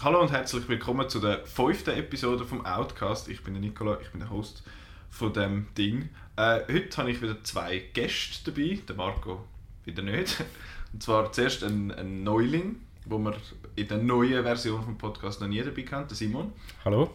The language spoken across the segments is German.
Hallo und herzlich willkommen zu der fünften Episode vom Outcast. Ich bin der Nicola, ich bin der Host von dem Ding. Äh, heute habe ich wieder zwei Gäste dabei, der Marco wieder nicht. Und zwar zuerst ein, ein Neuling, wo wir in der neuen Version vom Podcast noch nie dabei kennt, der Simon. Hallo.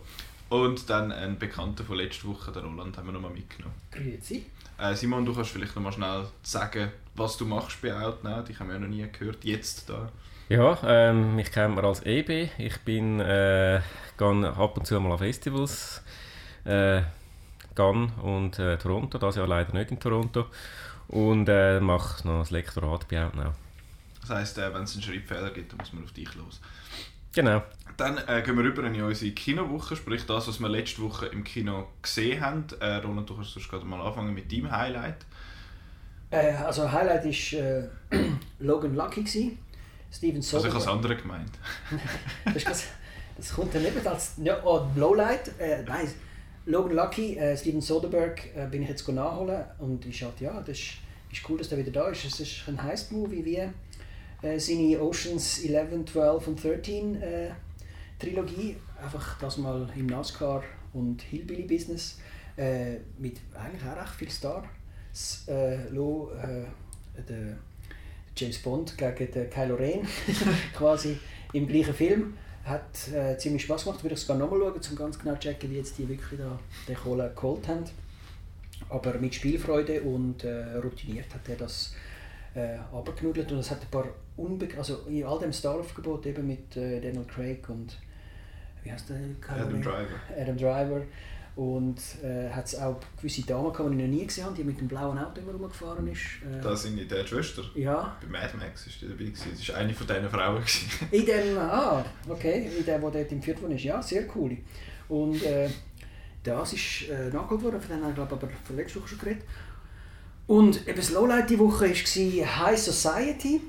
Und dann ein Bekannter von letzter Woche, der Roland, haben wir nochmal mitgenommen. Grüezi. Äh, Simon, du kannst vielleicht nochmal schnell sagen, was du machst bei Outnow. Ich habe ja noch nie gehört, jetzt da. Ja, ähm, mich kennt man als EB. Ich bin äh, gehe ab und zu mal an Festivals. Äh, Cannes und äh, Toronto, das Jahr leider nicht in Toronto. Und äh, mache noch das Lektorat bei Outnow. Das heisst, äh, wenn es einen Schreibfehler gibt, dann muss man auf dich los. Genau. Dann äh, gehen wir rüber in unsere Kinowoche, sprich das, was wir letzte Woche im Kino gesehen haben. Äh, Roland, du kannst gerade mal anfangen mit deinem Highlight. Äh, also Highlight war äh, Logan Lucky. Gewesen. Steven Also ich Soderbergh. habe das andere gemeint. das, das, kommt dann nicht als ja, oh, Lowlight. Äh, nein, Logan Lucky, äh, Steven Soderbergh äh, bin ich jetzt nachholen und ich dachte, ja, das ist, ist cool, dass der wieder da ist. Es ist ein Heist-Movie wie äh, seine Oceans 11, 12 und 13 äh, Trilogie. Einfach das mal im NASCAR und Hillbilly-Business äh, mit eigentlich auch recht viel Stars. Äh, Lo, äh, der James Bond gegen den Kylo Ren quasi im gleichen Film. Hat äh, ziemlich Spaß gemacht. Würde ich sogar nochmal schauen, um ganz genau zu checken, wie jetzt die wirklich da den Kohle geholt haben. Aber mit Spielfreude und äh, routiniert hat er das äh, abgenudelt und es hat ein paar Unbe also in all dem Star-Aufgebot eben mit äh, Daniel Craig und wie heißt der? Adam? Driver. Adam Driver. Und äh, hat es auch gewisse Damen gehabt, die ich noch nie gesehen habe, die mit dem blauen Auto immer rumgefahren ist. Äh, Da sind die der Schwester. ja, Bei Mad Max ist die dabei. Gewesen. Das war eine von diesen Frauen. Gewesen. in dem, ah, okay, in dem, wo dort im Viertel ist, ja, sehr cool. Und äh, das ist äh, nachgeholt worden, von denen habe ich glaube aber von letzter Woche schon geredet. Und eben das Lowlight die Woche war High Society.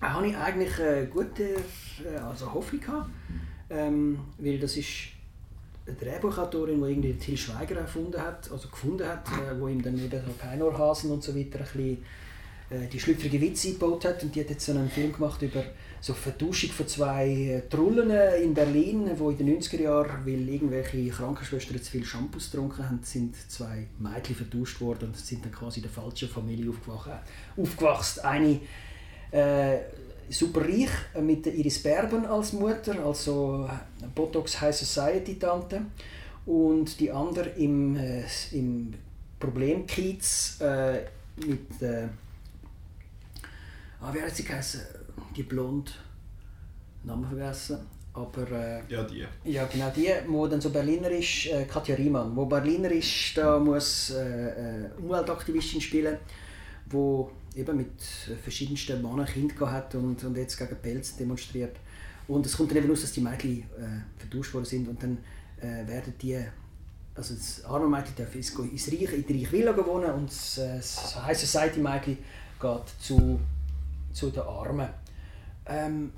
Da hatte ich eigentlich äh, gute äh, also Hoffnung gehabt, ähm, weil das ist Drehbuchautorin, die irgendwie Till Schweiger erfunden hat, also gefunden hat, äh, wo ihm dann eben so Keinohrhasen und so weiter ein bisschen äh, die schlüpfrige Witze eingebaut hat und die hat jetzt so einen Film gemacht über so Vertauschung von zwei äh, Trullen äh, in Berlin, wo in den 90er Jahren, weil irgendwelche Krankenschwestern zu viel Shampoos getrunken haben, sind zwei Mädchen vertauscht worden und sind dann quasi in der falschen Familie aufgewacht, aufgewachsen. Eine äh, super reich äh, mit Iris Berben als Mutter, also äh, Botox High Society Tante und die andere im, äh, im Problemkiez äh, mit äh, ah, wie hat sie geheißen? Die Blond Namen vergessen aber äh, Ja, die. ja, genau die, wo dann so Berlinerisch, äh, Katja Riemann, wo Berlinerisch da muss äh, äh, Umweltaktivistin spielen, wo eben mit verschiedensten Männern Kind gehabt und, und jetzt gegen Pelz demonstriert. Und es kommt dann eben raus, dass die Mädchen äh, vertauscht worden sind und dann äh, werden die, also das arme Mädchen darf ins, ins Reich, in die Reich Villa wohnen und das, äh, High Society Mädchen geht zu, zu den Armen. Ähm,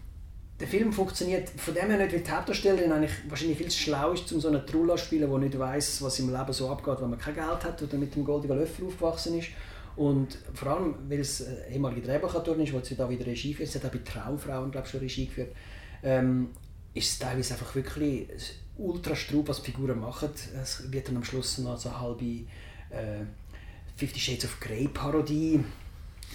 der Film funktioniert von dem her nicht, weil die Hauptdarstellerin eigentlich wahrscheinlich viel zu schlau ist, um so einen Trulla zu spielen, der nicht weiß, was im Leben so abgeht, wenn man kein Geld hat oder mit dem goldenen Löffel aufgewachsen ist. Und vor allem, weil es eine ehemalige Drehbuchautorin ist, die sie da wieder Regie führt, sie hat auch bei Traumfrauen glaube ich, schon Regie geführt, ähm, ist es teilweise einfach wirklich ultra strub, was die Figuren machen. Es wird dann am Schluss noch so eine halbe äh, Fifty Shades of Grey Parodie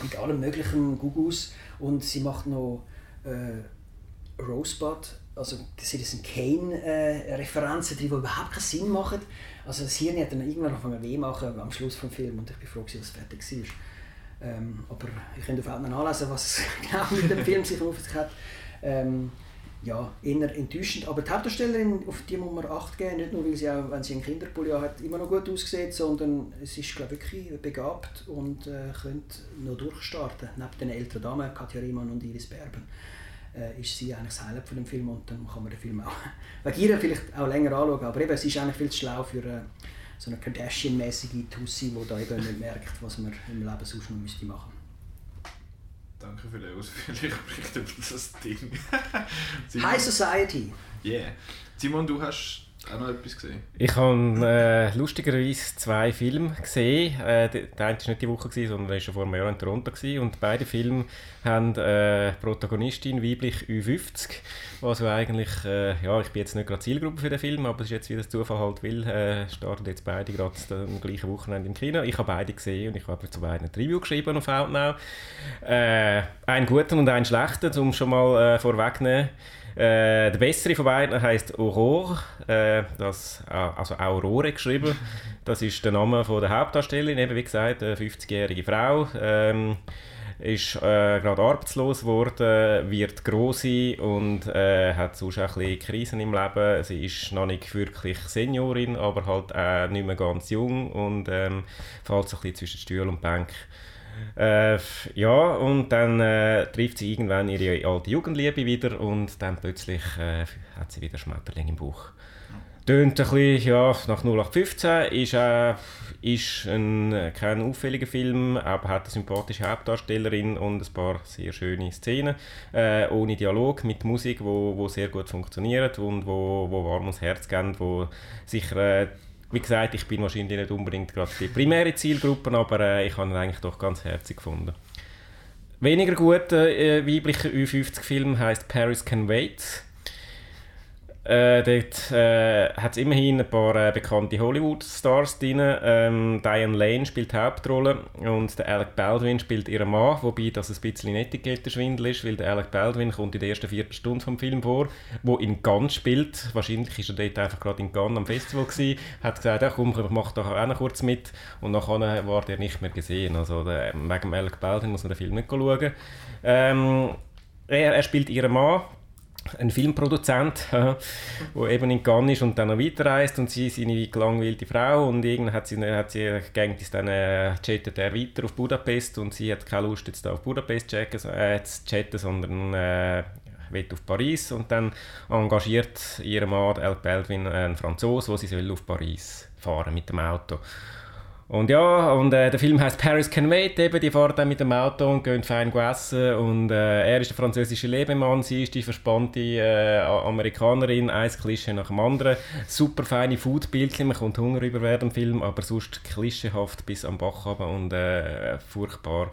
mit allem möglichen Gugus und sie macht noch äh, Rosebud, also das sind Kane-Referenzen drin, die überhaupt keinen Sinn machen. Also das Hirn hat dann irgendwann angefangen weh machen am Schluss des Films und ich bin froh, dass es fertig war. Ähm, aber ich könnte auf Outnow nachlesen, was genau mit dem Film sich auf sich hat. Ähm, ja, eher enttäuschend. Aber die Hauptdarstellerin, auf die muss man Acht geben, nicht nur, weil sie auch, wenn sie einen Kinderpulli hat, immer noch gut aussieht, sondern es ist, glaube ich, wirklich begabt und äh, könnte noch durchstarten. Neben den älteren Damen, Katja Riemann und Iris Berben, äh, ist sie eigentlich das Highlight von dem Film und dann kann man den Film auch wegen ihr vielleicht auch länger anschauen. Aber eben, es ist eigentlich viel zu schlau für äh, so eine Kardashian-mäßige Tussi, die da eben nicht merkt, was man im Leben sonst noch müsste machen Danke für den ausführlichen Bericht über das Ding. High Society. Yeah. Simon, du hast Ich habe äh, lustigerweise zwei Filme gesehen. Äh, der eine war nicht die Woche, gewesen, sondern er war schon vor einem Jahr in Toronto. Gewesen. Und beide Filme haben äh, Protagonistin weiblich Ü50. Also eigentlich, äh, ja, ich bin jetzt nicht gerade Zielgruppe für den Film, aber es ist jetzt, wie das Zufall halt will, äh, starten jetzt beide gerade am gleichen Wochenende im Kino. Ich habe beide gesehen und ich habe zu beiden ein Review geschrieben auf Outnow. Äh, einen guten und einen schlechten, um schon mal äh, vorwegzunehmen. Äh, der bessere von beiden heißt Aurore, äh, das, äh, also Aurore geschrieben. Das ist der Name von der Hauptdarstellerin, eben wie gesagt, eine 50-jährige Frau. Ähm, ist äh, gerade arbeitslos geworden, wird grosse und äh, hat sonst auch ein bisschen Krisen im Leben. Sie ist noch nicht wirklich Seniorin, aber halt auch nicht mehr ganz jung und ähm, fällt so ein bisschen zwischen Stuhl und Bank. Äh, ja, und dann äh, trifft sie irgendwann ihre alte Jugendliebe wieder und dann plötzlich äh, hat sie wieder Schmetterling im Bauch. Tönt ein bisschen, ja, nach 0815, ist, äh, ist ein, kein auffälliger Film, aber hat eine sympathische Hauptdarstellerin und ein paar sehr schöne Szenen, äh, ohne Dialog, mit Musik, wo, wo sehr gut funktioniert und wo, wo warm ums Herz geht, wo sicher äh, wie gesagt, ich bin wahrscheinlich nicht unbedingt gerade die primäre Zielgruppe, aber äh, ich habe ihn eigentlich doch ganz herzig gefunden. Weniger guter äh, weiblicher Ü50-Film heißt Paris Can Wait. Äh, dort äh, hat es immerhin ein paar äh, bekannte Hollywood-Stars drin. Ähm, Diane Lane spielt die Hauptrolle und der Alec Baldwin spielt ihren Mann, wobei das ein bisschen Etikettenschwindel ist, weil der Alec Baldwin kommt in der ersten Viertelstunde vom Film vor, wo in Cannes spielt. Wahrscheinlich ist er dort einfach gerade in Cannes am Festival gewesen, hat gesagt, ja, komm, ich mach doch auch noch kurz mit und nachher war er nicht mehr gesehen. Also der, wegen Alec Baldwin muss man den Film nicht schauen. Ähm, er, er spielt ihren Mann, ein Filmproduzent, der eben in Cannes ist und dann noch weiterreist und sie ist eine gelangweilte Frau und irgendwann hat sie, hat sie gängt es dann äh, chattet er weiter auf Budapest und sie hat keine Lust jetzt da auf Budapest checken, äh, zu chatten, sondern äh, will auf Paris und dann engagiert ihr Mann El Baldwin einen Franzose, wo sie soll auf Paris fahren mit dem Auto. Und ja, und äh, der Film heißt Paris Can Wait, eben, die fahren dann mit dem Auto und gehen fein essen und äh, er ist der französische Lebemann, sie ist die verspannte äh, Amerikanerin, ein Klischee nach dem anderen. Super feine Foodbildchen, man kommt Hunger über während dem Film, aber sonst klischeehaft bis am Bach runter und äh, furchtbar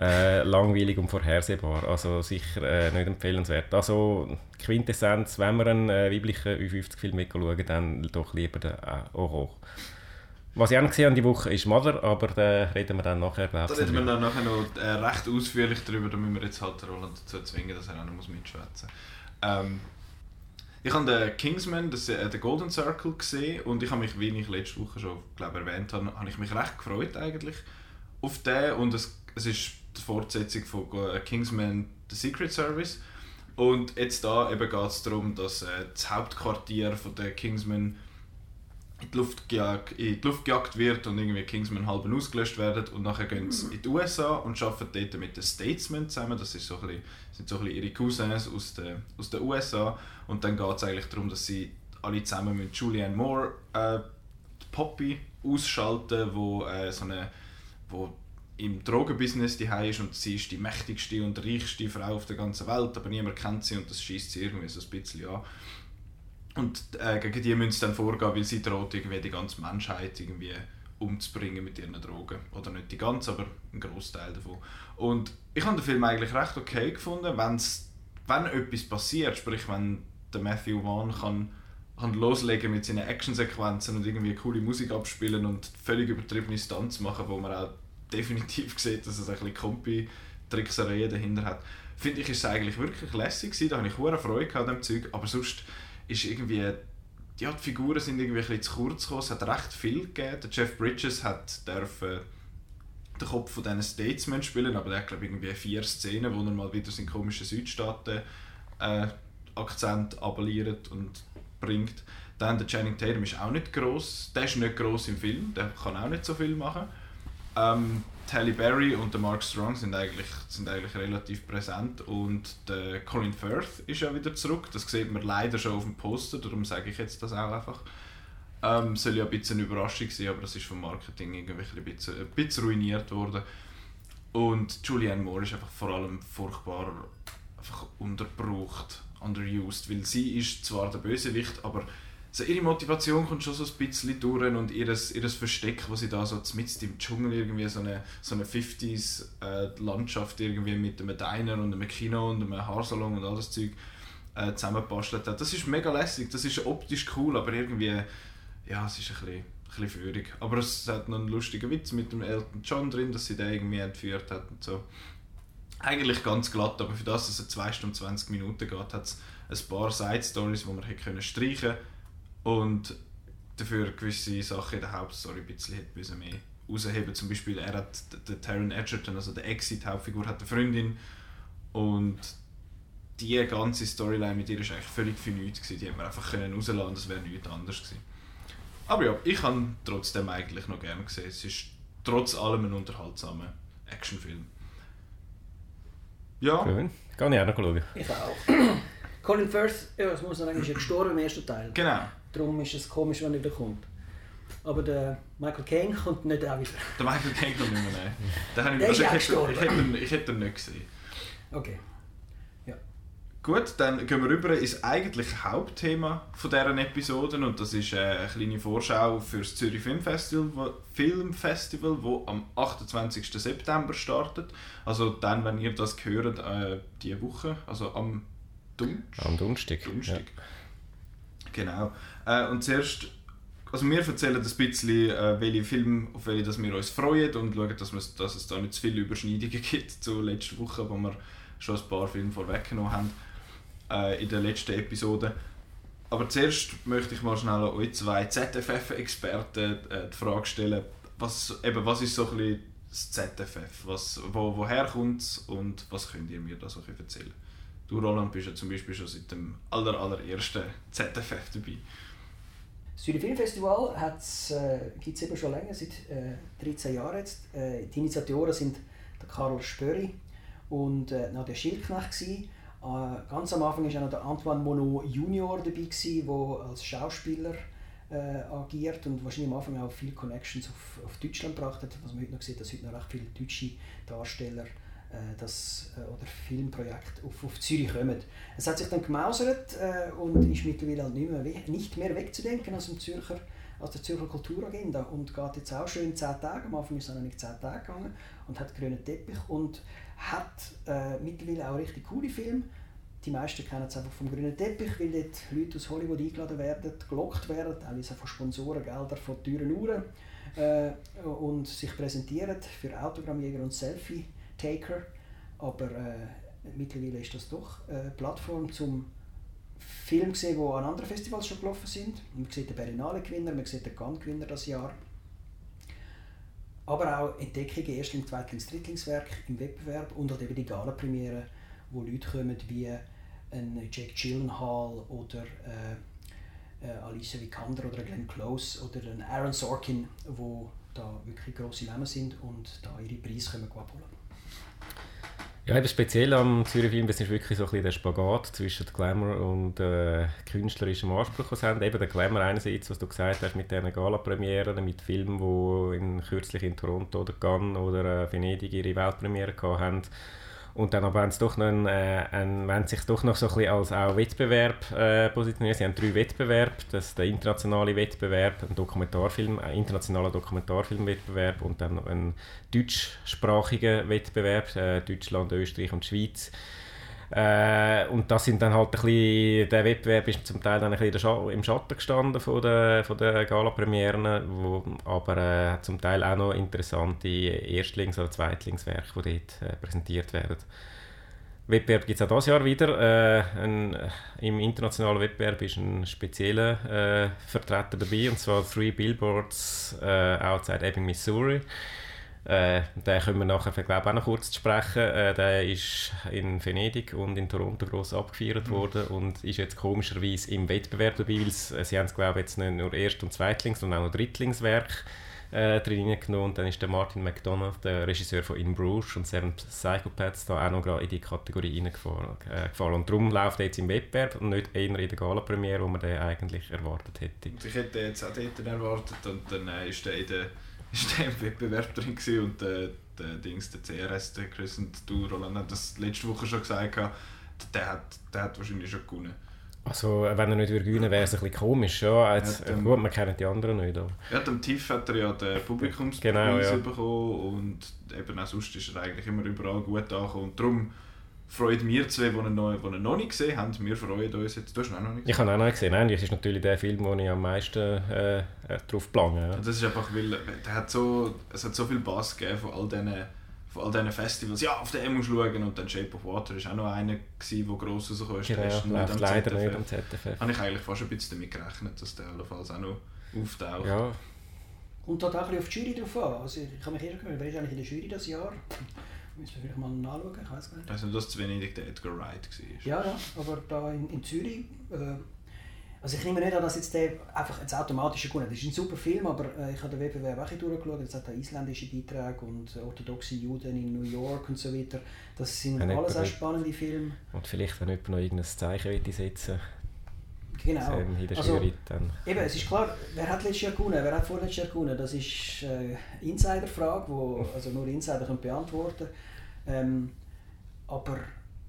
äh, langweilig und vorhersehbar, also sicher äh, nicht empfehlenswert. Also Quintessenz, wenn man einen weiblichen U50-Film schauen dann doch lieber den äh, Horror. Was ich auch noch gesehen habe die Woche ist Mother, aber da reden wir dann nachher. Da reden wir dann nachher noch äh, recht ausführlich darüber, da müssen wir jetzt halt Roland dazu zwingen, dass er auch noch mitschwätzen muss. Ähm, ich habe den Kingsman, das, äh, den Golden Circle gesehen und ich habe mich, wie ich letzte Woche schon glaub, erwähnt habe, habe ich mich recht gefreut eigentlich auf den und es, es ist die Fortsetzung von äh, Kingsman The Secret Service und jetzt da eben geht es darum, dass äh, das Hauptquartier von der Kingsman in die Luft, gejagt, in die Luft gejagt wird und irgendwie Kingsman halb ausgelöscht werden und nachher gehen sie in die USA und arbeiten dort mit den Statesmen zusammen, das ist so ein bisschen, sind so ein bisschen ihre Cousins aus den, aus den USA und dann geht es eigentlich darum, dass sie alle zusammen mit Julianne Moore äh, Poppy ausschalten, wo äh, so eine wo im Drogenbusiness die ist und sie ist die mächtigste und reichste Frau auf der ganzen Welt, aber niemand kennt sie und das schießt sie irgendwie so ein bisschen an. Und äh, gegen die müssen sie dann vorgehen, weil sie droht, irgendwie die ganze Menschheit irgendwie umzubringen mit ihren Drogen. Oder nicht die ganze, aber ein Großteil davon. Und ich habe den Film eigentlich recht okay gefunden, wenn's, wenn etwas passiert, sprich wenn der Matthew Vaughn kann, kann loslegen mit seinen Actionsequenzen und irgendwie coole Musik abspielen und völlig übertriebene Stunts machen, wo man auch definitiv sieht, dass es ein bisschen Kompi-Tricksereien dahinter hat. Finde ich, ist es eigentlich wirklich lässig gewesen, da habe ich hohe Freude an dem Zeug, aber sonst ist irgendwie, ja, die Figuren sind irgendwie ein bisschen zu kurz gekommen. Es hat recht viel gegeben. Der Jeff Bridges hat dürfen den Kopf von diesen Statesmen spielen, aber der hat glaube irgendwie vier Szenen, wo er mal wieder seinen komischen Südstaaten äh, Akzent abeliert und bringt. Dann der Channing Tatum ist auch nicht groß. Der ist nicht groß im Film, der kann auch nicht so viel machen. Ähm, Halle Berry und der Mark Strong sind eigentlich, sind eigentlich relativ präsent und der Colin Firth ist ja wieder zurück. Das sieht man leider schon auf dem Poster, darum sage ich jetzt das auch einfach. Ähm, soll ja ein bisschen eine Überraschung sein, aber das ist vom Marketing irgendwie ein bisschen, ein bisschen ruiniert worden. Und Julianne Moore ist einfach vor allem furchtbar einfach unterbraucht, underused, weil sie ist zwar der Bösewicht, aber so ihre Motivation kommt schon so ein bisschen durch und ihres, ihres Versteck, wo sie da so mitten im Dschungel irgendwie so eine, so eine 50s äh, irgendwie mit einem Diner und einem Kino und einem Haarsalon und all das Zeug äh, zusammengebastelt hat. Das ist mega lässig, das ist optisch cool, aber irgendwie, ja, es ist ein bisschen, ein bisschen führig. Aber es hat noch einen lustigen Witz mit dem Elton John drin, dass sie den irgendwie entführt hat und so. Eigentlich ganz glatt, aber für das, dass es 2 Stunden 20 Minuten geht, hat es ein paar Side-Stories, die man hätte streichen können und dafür gewisse Sachen in der Hauptstory ein bisschen hätte mehr rausheben Zum Beispiel, er hat, der Taron Edgerton, also der Exit-Hauptfigur, hat eine Freundin und die ganze Storyline mit ihr war eigentlich völlig für nichts. Gewesen. Die hätte man einfach können rauslassen das wäre nichts anderes gewesen. Aber ja, ich habe trotzdem eigentlich noch gerne gesehen. Es ist trotz allem ein unterhaltsamer Actionfilm. Ja. Schön. Kann ich auch noch schauen. Ich auch. Colin Firth, ja, das muss ist ja gestorben im ersten Teil. Genau. Darum ist es komisch, wenn er wieder kommt. Aber der Michael Caine kommt nicht auch wieder. Der Michael Caine kommt nicht mehr, nein. Der ich, also ich, hätte, ich, hätte ihn, ich hätte ihn nicht gesehen. Okay. Gut, dann gehen wir rüber ins eigentliche Hauptthema von deren Episoden und das ist äh, eine kleine Vorschau für das Zürich Filmfestival, Filmfestival, wo am 28. September startet. Also dann, wenn ihr das hört, äh, diese Woche, also am Donnerstag. Am Donnerstag. Donnerstag. Ja. Genau. Äh, und zuerst, also wir erzählen ein bisschen, äh, welche Filme, auf welche dass wir uns freuen und schauen, dass, dass es da nicht zu viele Überschneidungen gibt zu letzter Woche, wo wir schon ein paar Filme vorweggenommen haben äh, in der letzten Episode. Aber zuerst möchte ich mal schnell an euch zwei ZFF-Experten äh, die Frage stellen, was, eben, was ist so ein bisschen das ZFF? Was, wo, woher kommt es und was könnt ihr mir da so erzählen? Du, Roland, bist ja zum Beispiel schon seit dem aller, allerersten ZFF dabei. Das Zürich Filmfestival äh, gibt es eben schon länger, seit äh, 13 Jahren jetzt. Äh, die Initiatoren sind der Karl Spöri und äh, Nadia Schildknecht. Gewesen. Äh, ganz am Anfang war auch noch der Antoine Monod Junior dabei, der als Schauspieler äh, agiert und wahrscheinlich am Anfang auch viele Connections auf, auf Deutschland gebracht hat, was man heute noch sieht, dass heute noch recht viele deutsche Darsteller das, äh, oder Filmprojekte auf, auf Zürich kommen. Es hat sich dann gemausert äh, und ist mittlerweile halt nicht mehr, nicht mehr wegzudenken aus, dem Zürcher, aus der Zürcher Kulturagenda und geht jetzt auch schon in 10 Tagen, am Anfang ist es nicht 10 Tage gegangen und hat grünen Teppich und hat äh, mittlerweile auch richtig coole Filme. Die meisten kennen es einfach vom grünen Teppich, weil dort Leute aus Hollywood eingeladen werden, gelockt werden, teilweise von Sponsoren, Gelder von teuren Uhren äh, und sich präsentieren für Autogrammjäger und Selfie-Taker. Aber äh, mittlerweile ist das doch eine Plattform zum Film gesehen, die an anderen Festivals schon gelaufen sind. Man sieht den Berlinale-Gewinner, man sieht den Cannes-Gewinner das Jahr aber auch Entdeckungen, Erstling-, Zweitlings-, Drittlingswerk im Wettbewerb und halt eben die Gala-Premiere, wo Leute kommen wie ein Jake Gyllenhaal oder äh, äh, Alicia Vikander oder Glenn Close oder ein Aaron Sorkin, wo da wirklich grosse Namen sind und da ihre Preise können abholen ja, eben speziell am Zürich Film, das ist wirklich so ein bisschen der Spagat zwischen Glamour und äh, künstlerischem Anspruch, was haben. Eben der Glamour einerseits, was du gesagt hast, mit diesen Gala-Premieren, mit Filmen, die in, kürzlich in Toronto oder Cannes oder äh, Venedig ihre Weltpremiere haben und dann aber sie doch noch einen, äh, einen, wenn sich doch noch so ein bisschen als auch Wettbewerb äh, positionieren. Sie haben drei Wettbewerbe. Das ist der internationale Wettbewerb, ein Dokumentarfilm, ein internationaler Dokumentarfilmwettbewerb und dann noch ein deutschsprachiger Wettbewerb, äh, Deutschland, Österreich und Schweiz. Äh, und das sind dann halt ein bisschen, der Wettbewerb ist zum Teil dann ein bisschen im Schatten gestanden von den, von den Gala-Premieren, wo aber äh, zum Teil auch noch interessante Erstlings- oder Zweitlingswerke, die dort äh, präsentiert werden. Wettbewerb gibt es auch dieses Jahr wieder. Äh, ein, Im internationalen Wettbewerb ist ein spezieller äh, Vertreter dabei, und zwar Three Billboards äh, Outside Ebbing, Missouri. Äh, den können wir nachher glaube auch noch kurz sprechen. Äh, der ist in Venedig und in Toronto gross abgefeiert mhm. worden und ist jetzt komischerweise im Wettbewerb dabei, weil äh, sie haben es glaube jetzt nicht nur Erst- und Zweitlings, sondern auch noch Drittlingswerk äh, drin genommen. Und dann ist der Martin McDonough, der Regisseur von In Bruges und Seven Psychopaths, da auch noch gerade in die Kategorie reingefallen. Äh, und darum läuft er jetzt im Wettbewerb und nicht eher in der Gala-Premiere, wo man den eigentlich erwartet hätte. Ich hätte jetzt auch dort erwartet und dann äh, ist er in der ist der im Wettbewerb drin und der, der Dings, der CRS, der Chris und du, Roland, haben das letzte Woche schon gesagt, der hat, der hat wahrscheinlich schon gewonnen. Also, wenn er nicht würde gewinnen, wäre es ein bisschen komisch. Ja, jetzt, dann- gut, man kennt die anderen nicht. Aber. Ja, dem Tiff hat er ja den Publikumspreis Genau, ja. bekommen und eben auch sonst ist er eigentlich immer überall gut angekommen. Und darum freut wir zwei, die ihn noch, die ihn noch nicht gesehen haben, wir freuen uns jetzt. Du hast ihn auch noch nicht Ich habe ihn auch noch gesehen. Nein, das ist natürlich der Film, wo ich am meisten äh, äh, drauf plange. Ja. Das ist einfach, weil der hat so, es hat so viel Bass gegeben von all diesen, von all diesen Festivals. Ja, auf den musst du schauen. Und dann Shape of Water war auch noch einer, gewesen, der gross rausgekommen ist. Der Genau, läuft am leider ZFF. nicht am ZFF. Habe ich eigentlich fast ein bisschen damit gerechnet, dass der allenfalls auch noch auftaucht. Ja, Kommt halt auch ein bisschen auf die Jury drauf an. Also ich habe mich gewöhnt, wer ist eigentlich in der Jury das Jahr? Müssen wir vielleicht mal nachschauen, ich weiß gar nicht. Nicht, dass zu Venedig der Edgar Wright war. Ja, ja, aber da in, in Zürich. Äh, also ich nehme nicht an, dass jetzt der einfach jetzt automatisch gut ist. Das ist ein super Film, aber äh, ich habe den Wettbewerb auch durchgeschaut. Jetzt hat er isländische Beiträge und äh, orthodoxe Juden in New York und so weiter. Das sind nicht alles auch spannende Filme. und vielleicht, wenn jemand noch irgendein Zeichen setzen Genau. Also. Eben, es ist klar, wer hat letztes Jahr gewonnen, wer hat vorletztes Jahr gewonnen? Das ist äh, Insider-Frage, wo also nur Insider können beantworten ähm, Aber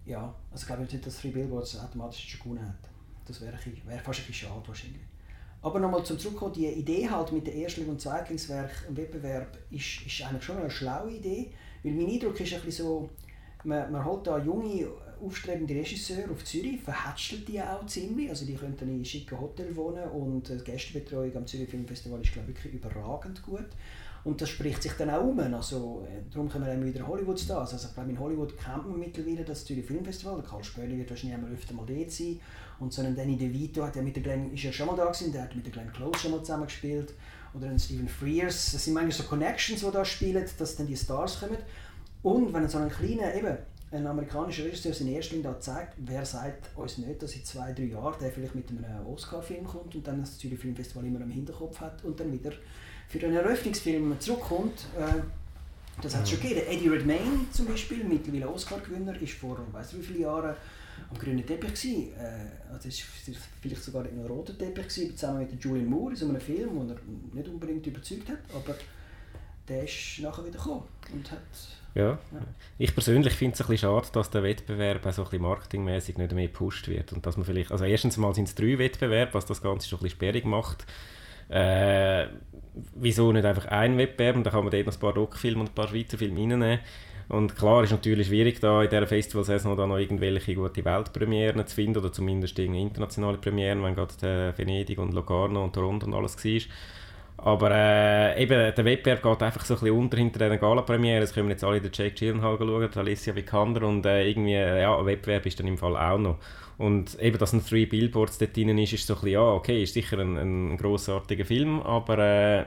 ja, also ich glaube nicht, dass Free Billboards automatisch schon gewonnen hat. Das wäre, wäre fast ein bisschen schade wahrscheinlich. Aber nochmal zum Zurückkommen, die Idee halt mit dem Erstling- und Zweitlingswerk im Wettbewerb ist, ist eigentlich schon eine schlaue Idee, weil mein Eindruck ist ein bisschen so, man, man holt da junge, aufstrebende Regisseure auf Zürich, verhätschelt die auch ziemlich, also die können dann in schicken Hotel wohnen und die Gästebetreuung am Zürich Filmfestival ist glaube ich wirklich überragend gut. Und das spricht sich dann auch um. Also, äh, darum kommen wir wieder Hollywood-Stars. Also, ich glaube, in Hollywood kennt man mittlerweile das Zürich Filmfestival. Der Karl Spöli wird wahrscheinlich einmal öfter mal dort sein. Und so ein Danny DeVito hat ja mit der Glenn, ist ja schon mal da gewesen, der hat mit der Glenn Close schon mal zusammen. Oder ein Stephen Frears. Das sind manchmal so Connections, die da spielen, dass dann die Stars kommen. Und wenn so ein kleiner, eben, ein amerikanischer Regisseur seinen Erstling da zeigt, wer sagt uns nicht, dass in zwei, drei Jahren der vielleicht mit einem Oscar-Film kommt und dann das Zürich Filmfestival immer im Hinterkopf hat und dann wieder für einen Eröffnungsfilm zurückkommt. Äh, das hat es schon gegeben. Der Eddie Redmayne zum Beispiel, mittlerweile Oscar-Gewinner, ist vor nicht wie vielen Jahren am grünen Teppich gewesen. Äh, also es war vielleicht sogar in einem roten Teppich gewesen, zusammen mit Julian Moore in so einem Film, den er nicht unbedingt überzeugt hat, aber der ist nachher wieder gekommen und hat Ja. Ich persönlich finde es ein bisschen schade, dass der Wettbewerb auch so ein bisschen marketingmäßig nicht mehr gepusht wird. Und dass man vielleicht, also erstens mal sind es drei Wettbewerbe, was das Ganze schon ein bisschen sperrig macht. Äh, wieso nicht einfach ein Wettbewerb und dann kann man dort noch ein paar Rockfilme und ein paar Schweizer Filme reinnehmen. Und klar ist natürlich schwierig, da in dieser Festivalsaison da noch irgendwelche gute Weltpremieren zu finden oder zumindest internationale Premieren, wenn gerade äh, Venedig und Locarno und Toronto und alles war. Aber äh, eben, der Wettbewerb geht einfach so ein bisschen unter hinter diesen Gala-Premiere. Es können jetzt alle den Jake Gyllenhaal schauen, Alicia Vikander und äh, irgendwie, äh, ja, Wettbewerb ist dann im Fall auch noch. Und eben, dass ein Three Billboards dort drin ist, ist so ein bisschen, ja, okay, ist sicher ein, ein grossartiger Film, aber äh,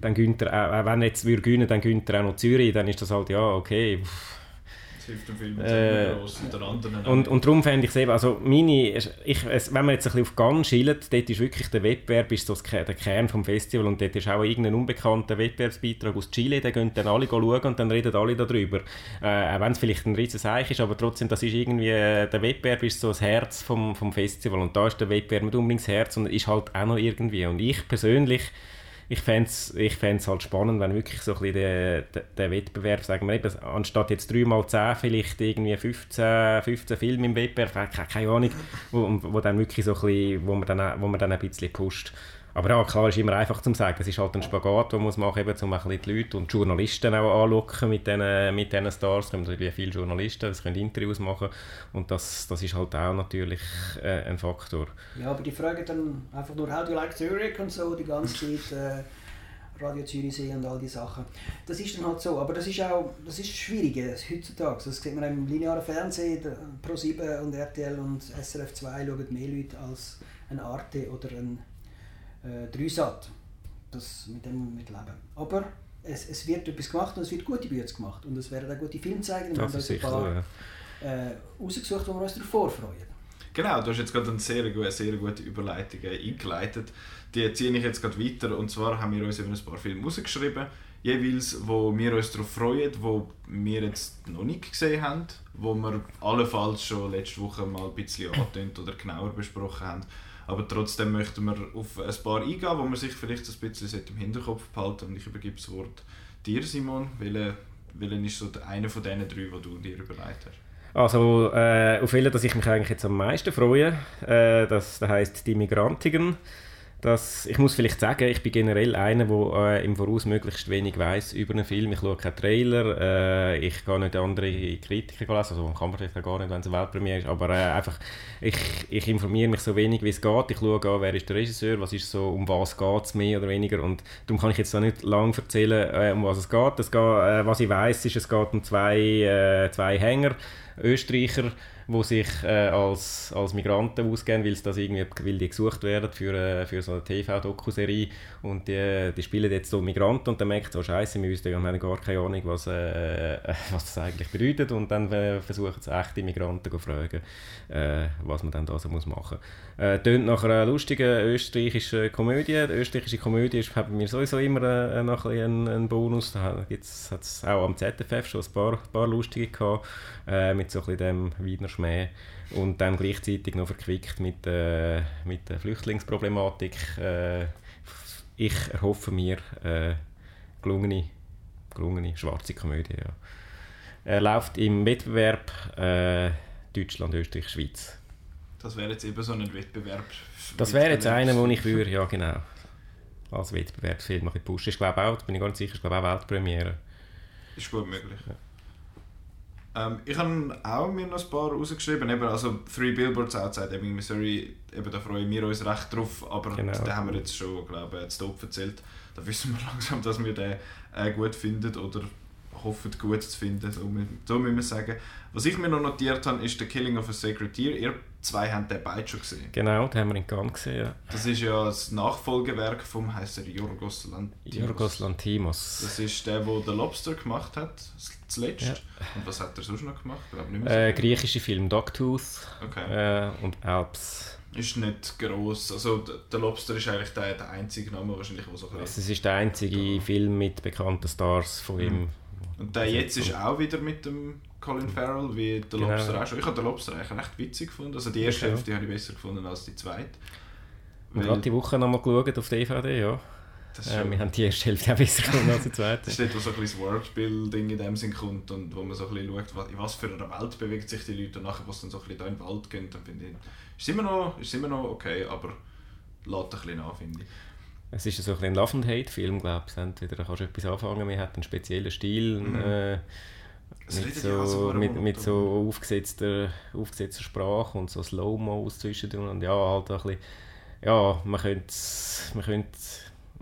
dann gönnt er, auch, wenn jetzt würde gewinnen, dann gönnt er auch noch Zürich, dann ist das halt, ja, okay, pff, Das hilft dem Film Äh, gross und und, und darum fände ich es eben, also meine, ich, es, wenn man jetzt ein bisschen auf Cannes schielt, dort ist wirklich der Wettbewerb ist so der Kern vom Festival und dort ist auch irgendein unbekannter Wettbewerbsbeitrag aus Chile, den gehen dann alle schauen und dann reden alle darüber. Äh, auch wenn es vielleicht ein riesen Seich ist, aber trotzdem, das ist irgendwie, äh, der Wettbewerb ist so das Herz vom, vom Festival und da ist der Wettbewerb nicht unbedingt das Herz, sondern ist halt auch noch irgendwie und ich persönlich ich fände es ich fänd's halt spannend, wenn wirklich so ein bisschen der, der, Wettbewerb, sagen wir eben, anstatt jetzt 3 mal 10 vielleicht irgendwie 15, 15 Filme im Wettbewerb, keine, keine Ahnung, wo, wo dann wirklich so ein bisschen, wo man dann, wo man dann ein bisschen pusht. Aber ja, klar, ist immer einfach zu sagen, es ist halt ein Spagat, den man muss machen eben, um ein die Leute und die Journalisten auch anlocken mit diesen, mit Stars. Es kommen natürlich viele Journalisten, es können Interviews machen und das, das ist halt auch natürlich äh, ein Faktor. Ja, aber die fragen dann einfach nur «How do you like Zurich?» und so die ganze Zeit. Äh, Radio Zürichsee und all die Sachen. Das ist dann halt so, aber das ist auch das ist schwierig das heutzutage. Das sieht man im linearen Fernsehen, der Pro7 und RTL und SRF 2 schauen mehr Leute als ein Arte oder ein äh, Dreisat. Das mit dem mit leben. Aber es, es wird etwas gemacht und es wird gute Bücher gemacht und es werden auch gute Filme zeigen. Wir Das haben ist uns ein paar ja. äh, rausgesucht, wo wir uns darauf vorfreuen. Genau, du hast jetzt gerade eine sehr, gu- sehr gute Überleitung äh, eingeleitet. Die ziehe ich jetzt gerade weiter. Und zwar haben wir uns eben ein paar Filme rausgeschrieben, jeweils, wo wir uns darauf freuen, wo wir jetzt noch nicht gesehen haben, wo wir allenfalls schon letzte Woche mal ein bisschen angetönt oder genauer besprochen haben. Aber trotzdem möchten wir auf ein paar eingehen, wo man sich vielleicht ein bisschen im Hinterkopf behalten Und ich übergebe das Wort dir, Simon. Welcher, welcher ist so einer von diesen drei, die du dir überlegt hast? Also, äh, auf welchen, dass ich mich eigentlich jetzt am meisten freue, äh, das, das heisst «Die Migrantigen». Das, ich muss vielleicht sagen, ich bin generell einer, der äh, im Voraus möglichst wenig weiß über einen Film. Ich schaue keinen Trailer, äh, ich gehe nicht andere Kritiker lesen, also kann man vielleicht auch gar nicht, wenn es eine Weltpremiere ist, aber äh, einfach, ich, ich informiere mich so wenig, wie es geht. Ich schaue an, wer ist der Regisseur, was ist so, um was geht es mehr oder weniger und darum kann ich jetzt auch nicht lange erzählen, äh, um was es geht. Es geht äh, was ich weiß, ist, es geht um zwei, äh, zwei Hänger, Österreicher, die sich äh, als, als Migranten ausgeben, weil, das irgendwie, weil die gesucht werden für, äh, für so eine TV-Dokuserie und die, die spielen jetzt so Migranten und dann merkt so Scheiße, wir wissen, wir haben gar keine Ahnung, was, äh, was das eigentlich bedeutet und dann äh, versuchen sie echte Migranten zu fragen, äh, was man dann da so muss machen muss. Äh, tönt nach einer lustigen österreichischen Komödie. Die österreichische Komödie ist bei mir sowieso immer äh, noch ein, ein Bonus. Da hat es auch am ZFF schon ein paar, paar lustige gehabt, äh, mit so ein bisschen dem Wiener Schmäh und dann gleichzeitig noch verquickt mit, äh, mit der Flüchtlingsproblematik. Äh, ich erhoffe mir äh, gelungene, gelungene schwarze Komödie. Ja. Er läuft im Wettbewerb äh, Deutschland, Österreich, Schweiz. Das wäre jetzt eben so ein Wettbewerb. Das wäre jetzt einer, wo ich würde, ja genau. Als Wettbewerbsfilm ein pushen. Ich glaube auch, bin ich ganz sicher, ich glaube auch Weltpremiere. Ist gut möglich. Ja. Ähm, ich habe auch mir noch ein paar rausgeschrieben, eben, also Three Billboards Outside Ebbing, Missouri, eben, da freuen wir uns recht drauf, aber genau. den haben wir jetzt schon, glaube ich, zu Top erzählt. Da wissen wir langsam, dass wir den äh, gut finden oder hoffen, gut zu finden, so, so müssen wir sagen. Was ich mir noch notiert habe, ist «The Killing of a Sacred Deer». Ihr zwei haben den beide schon gesehen. Genau, den haben wir in Cannes gesehen, ja. Das ist ja das Nachfolgewerk vom, heisst er Yorgos Lantimos. Yorgos Lantimos. Das ist der, der «The Lobster» gemacht hat, zuletzt. Ja. Und was hat er sonst noch gemacht? Ich nicht mehr äh, griechische Film «Dogtooth» okay. äh, und «Alps». Ist nicht gross. Also der Lobster ist eigentlich der, der einzige Name wahrscheinlich, wo so also, Es ist der einzige Film mit bekannten Stars von ihm. Und der jetzt ist auch wieder mit dem Colin Farrell, wie der genau. Lobster auch schon. Ich habe den Lobster eigentlich recht witzig gefunden. Also die erste Hälfte habe ich besser gefunden als die zweite. Wir haben die Woche nochmal geschaut auf DVD, ja. Äh, wir haben die erste Hälfte auch besser gefunden als die zweite. das ist dort, wo so ein bisschen das Worldbuilding in dem Sinn kommt und wo man so ein bisschen schaut, in was für einer Welt bewegen sich die Leute und nachher, wo sie dann so ein bisschen da in den Wald gehen, dann finde ich, ist immer noch, ist immer noch okay, aber lädt ein bisschen nach, finde ich. Es ist so ein Love and Hate Film, glaube ich. Entweder kannst du etwas anfangen, man hat einen speziellen Stil, mhm. äh, mit, so, mit, mit so aufgesetzter, aufgesetzter Sprache und so Slow-Mos zwischendrin und ja, halt ein bisschen, ja, man könnte man könnte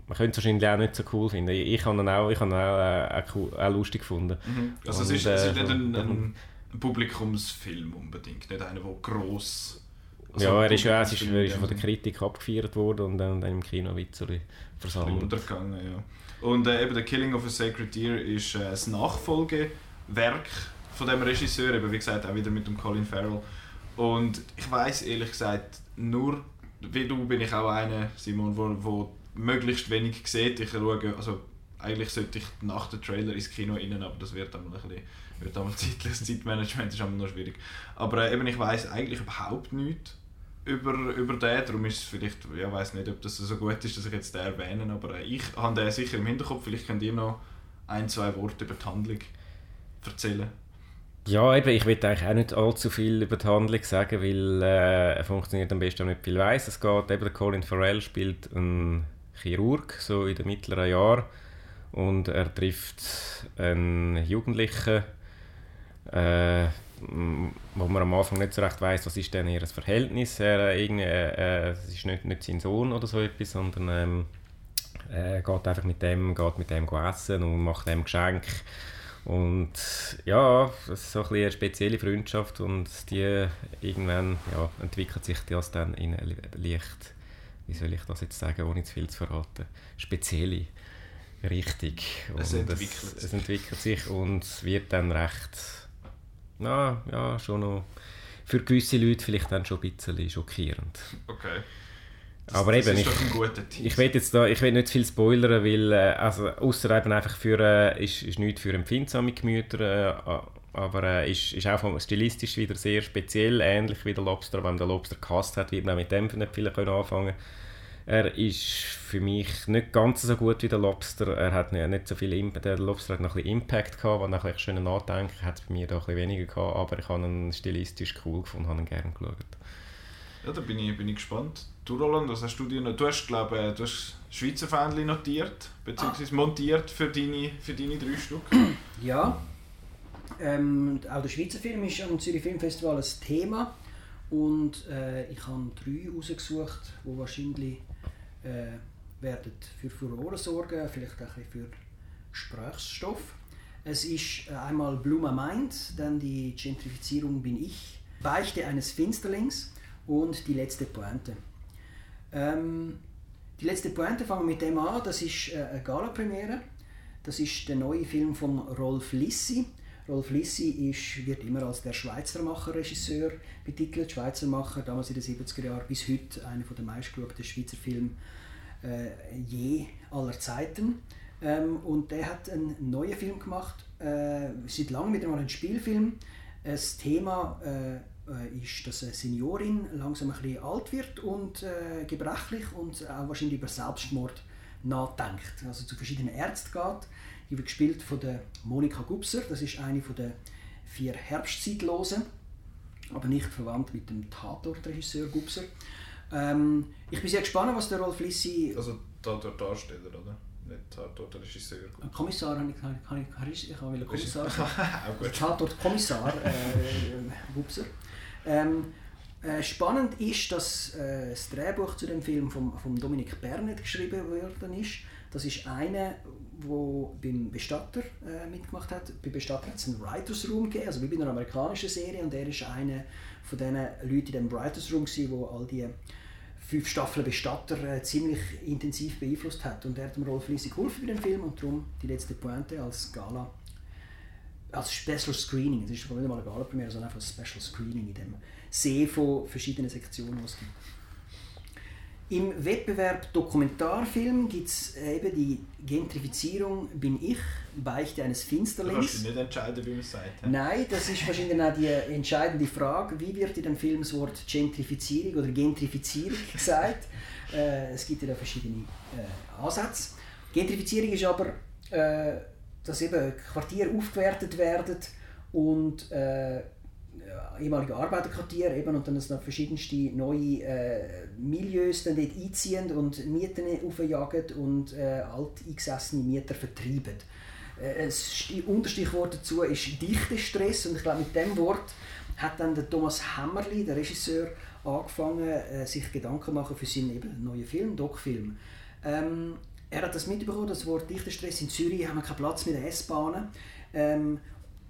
man könnte es wahrscheinlich auch nicht so cool finden. Ich habe ihn auch, ich habe ihn auch, auch, auch lustig gefunden. Mhm. Also und, es ist, es ist äh, nicht ein, ein, ein, Publikumsfilm unbedingt, nicht einer, der gross also ja, er ist ja ist, er ist von der Kritik abgefeiert worden und dann, dann im Kino ein bisschen versammelt. Untergegangen, ja. Und äh, eben «The Killing of a Sacred Deer» ist äh, das Nachfolgewerk von dem Regisseur, eben wie gesagt auch wieder mit dem Colin Farrell. Und ich weiß ehrlich gesagt nur, wie du bin ich auch einer, Simon, wo, wo möglichst wenig sieht. Ich schaue, also eigentlich sollte ich nach dem Trailer ins Kino rein, aber das wird einmal ein bisschen, wird einmal zeitlich, Zeitmanagement ist einmal noch schwierig. Aber äh, eben, ich weiß eigentlich überhaupt nichts über, über den, darum ist es vielleicht, ja, weiß nicht, ob das so gut ist, dass ich jetzt den erwähne, aber ich habe den sicher im Hinterkopf, vielleicht könnt ihr noch ein, zwei Worte über die Handlung erzählen. Ja, eben, ich will eigentlich auch nicht allzu viel über die Handlung sagen, weil äh, er funktioniert am besten, wenn man viel weiß. Es geht eben, Colin Farrell spielt einen Chirurg, so in den mittleren Jahren, und er trifft einen Jugendlichen, äh, wo man am Anfang nicht so recht weiß, was ist denn ihr Verhältnis. Er, äh, äh, es ist nicht, nicht sein Sohn oder so etwas, sondern ähm, er geht einfach mit dem, geht mit dem essen und macht dem Geschenk. Und ja, das ist so ein eine spezielle Freundschaft und die irgendwann ja, entwickelt sich das dann in eine leicht, wie soll ich das jetzt sagen, ohne zu viel zu verraten, spezielle Richtung. es entwickelt, es, es entwickelt sich und wird dann recht na, ja, schon noch für gewisse Leute vielleicht dann schon ein bisschen schockierend. Okay. Das, aber eben, ich, ich will jetzt da, ich will nicht viel spoilern, weil, äh, also, außer eben einfach für, äh, ist, ist nichts für empfindsame Gemüter, äh, aber äh, ist, ist auch stilistisch wieder sehr speziell, ähnlich wie der Lobster, wenn der Lobster gehasst hat, wird man auch mit dem nicht viel anfangen Er ist für mich nicht ganz so gut wie der Lobster. Er hat nicht, nicht so viel Impact. Der Lobster hat noch ein bisschen Impact gehabt, wenn ich schön nachdenke, hat es bei mir da ein bisschen weniger gehabt, aber ich habe ihn stilistisch cool gefunden, habe ihn gerne geschaut. Ja, da bin ich, bin ich gespannt. Du Roland, was hast du dir noch? Du hast, glaube du hast Schweizer Fähnchen notiert, beziehungsweise montiert für deine, für deine drei Stück. Ja. Ähm, auch der Schweizer Film ist am Zürich Filmfestival ein Thema. Und äh, ich habe drei rausgesucht, die wahrscheinlich äh, werden für Furore sorgen, vielleicht auch für Gesprächsstoff. Es ist äh, einmal Blue My Mind, dann die Gentrifizierung bin ich, Beichte eines Finsterlings und die letzte Pointe. Ähm, die letzte Pointe fangen wir mit dem an, das ist äh, eine Gala-Premiere. Das ist der neue Film von Rolf Lissi. Rolf Lissi ist, wird immer als der Schweizermacher-Regisseur betitelt. Schweizermacher, damals in den 70er Jahren bis heute einer der meistgeschauten Schweizer Filme äh, je aller Zeiten. Ähm, und der hat einen neuen Film gemacht, äh, seit langem wieder mal ein Spielfilm. Das Thema äh, äh, ist, dass eine Seniorin langsam ein bisschen alt wird und äh, gebrechlich und auch wahrscheinlich über Selbstmord nachdenkt. Also zu verschiedenen Ärzten geht die wird gespielt von der Monika Gubser. Das ist eine von der vier Herbstzeitlosen, aber nicht verwandt mit dem Tatortregisseur Gubser. Ähm, ich bin sehr gespannt, was der Rolf Lissi... Also Tatort-Darsteller, oder? Nicht Tatort-Regisseur. Kommissar habe ich, kann ich, ich, ich will Kommissar Tatort-Kommissar äh, Gubser. Ähm, äh, spannend ist, dass äh, das Drehbuch zu dem Film von vom Dominik Bernet geschrieben worden ist. Das ist einer, der beim Bestatter äh, mitgemacht hat. Bei Bestatter hat es einen Writers Room gegeben, also wie bei einer amerikanischen Serie. Und er ist einer von den Leuten in dem Writers Room, gewesen, wo all die fünf Staffeln Bestatter äh, ziemlich intensiv beeinflusst hat. Und er hat dem Rolf Lisi geholfen bei dem Film und darum die letzte Pointe als Gala als Special Screening. Es ist nicht mal eine Gala-Premiere, sondern einfach ein Special Screening in dem See von verschiedenen Sektionen, die es gibt. Im Wettbewerb Dokumentarfilm gibt es eben die Gentrifizierung bin ich, Beichte eines Finsterlings. Du kannst dich nicht entscheiden, wie man es sagt. Nein, das ist wahrscheinlich auch die entscheidende Frage. Wie wird in dem Film das Wort Gentrifizierung oder Gentrifizierung gesagt? äh, es gibt ja da verschiedene äh, Ansätze. Gentrifizierung ist aber, äh, dass eben Quartiere aufgewertet werden und äh, ehemalige Arbeiterquartier eben, und dann es noch verschiedenste neue äh, Milieus dann dort einziehen und Mieten aufjagen und äh, alteingesessene Mieter vertreiben. Äh, das Unterstichwort dazu ist Dichtestress und ich glaube mit dem Wort hat dann der Thomas Hämmerli, der Regisseur, angefangen, äh, sich Gedanken zu machen für seinen eben, neuen Film, Doc-Film. Ähm, er hat das mitbekommen, das Wort Dichtestress in Zürich haben wir keinen Platz mit den S-Bahnen. Ähm,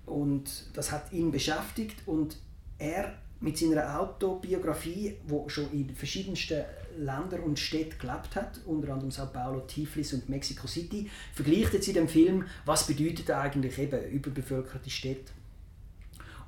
und das hat ihn beschäftigt und er mit seiner Autobiografie, wo schon in verschiedensten Ländern und Städten gelebt hat, unter anderem Sao Paulo, Tiflis und Mexico City, vergleicht jetzt in dem Film, was bedeutet eigentlich eben überbevölkerte Städte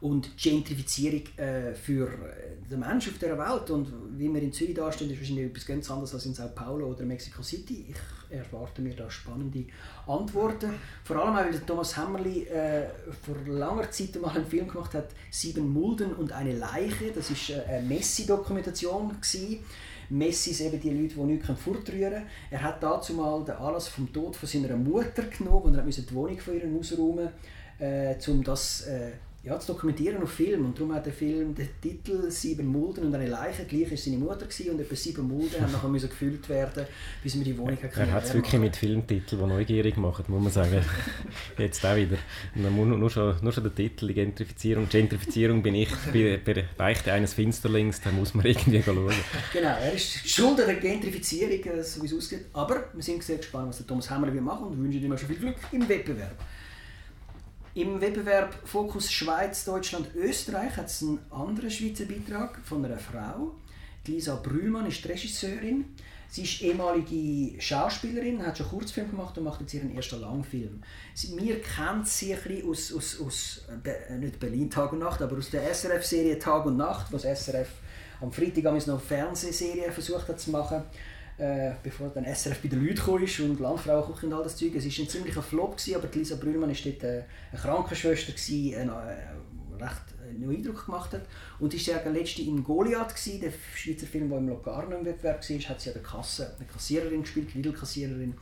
und Gentrifizierung äh, für äh, den Menschen auf der Welt. Und wie wir in Zürich dastehen, ist wahrscheinlich etwas ganz anderes als in Sao Paulo oder Mexico City. Ich erwarte mir da spannende Antworten. Vor allem auch, weil Thomas Hammerli äh, vor langer Zeit mal einen Film gemacht hat, Sieben Mulden und eine Leiche. Das war äh, eine Messi-Dokumentation. Messi ist eben die Leute, die nichts fortrühren können. Er hat dazu mal den Anlass vom Tod von seiner Mutter genommen und er musste die Wohnung von ihr ausräumen, äh, um das äh, ja, zu dokumentieren auf Film. Und darum hat der Film den Titel «Sieben Mulden und eine Leiche». Gleich war seine Mutter gewesen, und etwa sieben Mulden haben nachher müssen gefüllt werden, bis wir die Wohnung Er, er hat es wirklich mit Filmtiteln, die neugierig machen, muss man sagen. Jetzt auch wieder. Nur, nur, schon, nur schon der Titel, die Gentrifizierung. Gentrifizierung bin ich bei, bei Beichte eines Finsterlings, da muss man irgendwie schauen. Genau, er ist schuld an der Gentrifizierung, äh, so wie es ausgeht. Aber wir sind sehr gespannt, was der Thomas Hammer machen und wünschen ihm schon viel Glück im Wettbewerb. Im Wettbewerb Fokus Schweiz, Deutschland, Österreich hat es einen anderen Schweizer Beitrag von einer Frau. Lisa Brühlmann ist Regisseurin. Sie ist ehemalige Schauspielerin, hat schon Kurzfilm gemacht und macht jetzt ihren ersten Langfilm. Sie, mir kennt sie ein bisschen aus, aus, aus äh, nicht Berlin Tag und Nacht, aber aus der SRF-Serie Tag und Nacht, was SRF am Freitag noch Fernsehserie versucht hat zu machen äh, bevor dann SRF bei den Leuten kam und Landfrauenküche und all das Zeug. Es war ein ziemlicher Flop, gewesen, aber Lisa Brühlmann war dort äh, eine Krankenschwester, gewesen, eine, äh, recht einen Eindruck gemacht hat. Und ist ja letzte in Goliath gewesen, der Schweizer Film, der im Locarno im Wettbewerb war, hat sie ja eine, Kasse, eine Kassiererin gespielt, Lidl-Kassiererin.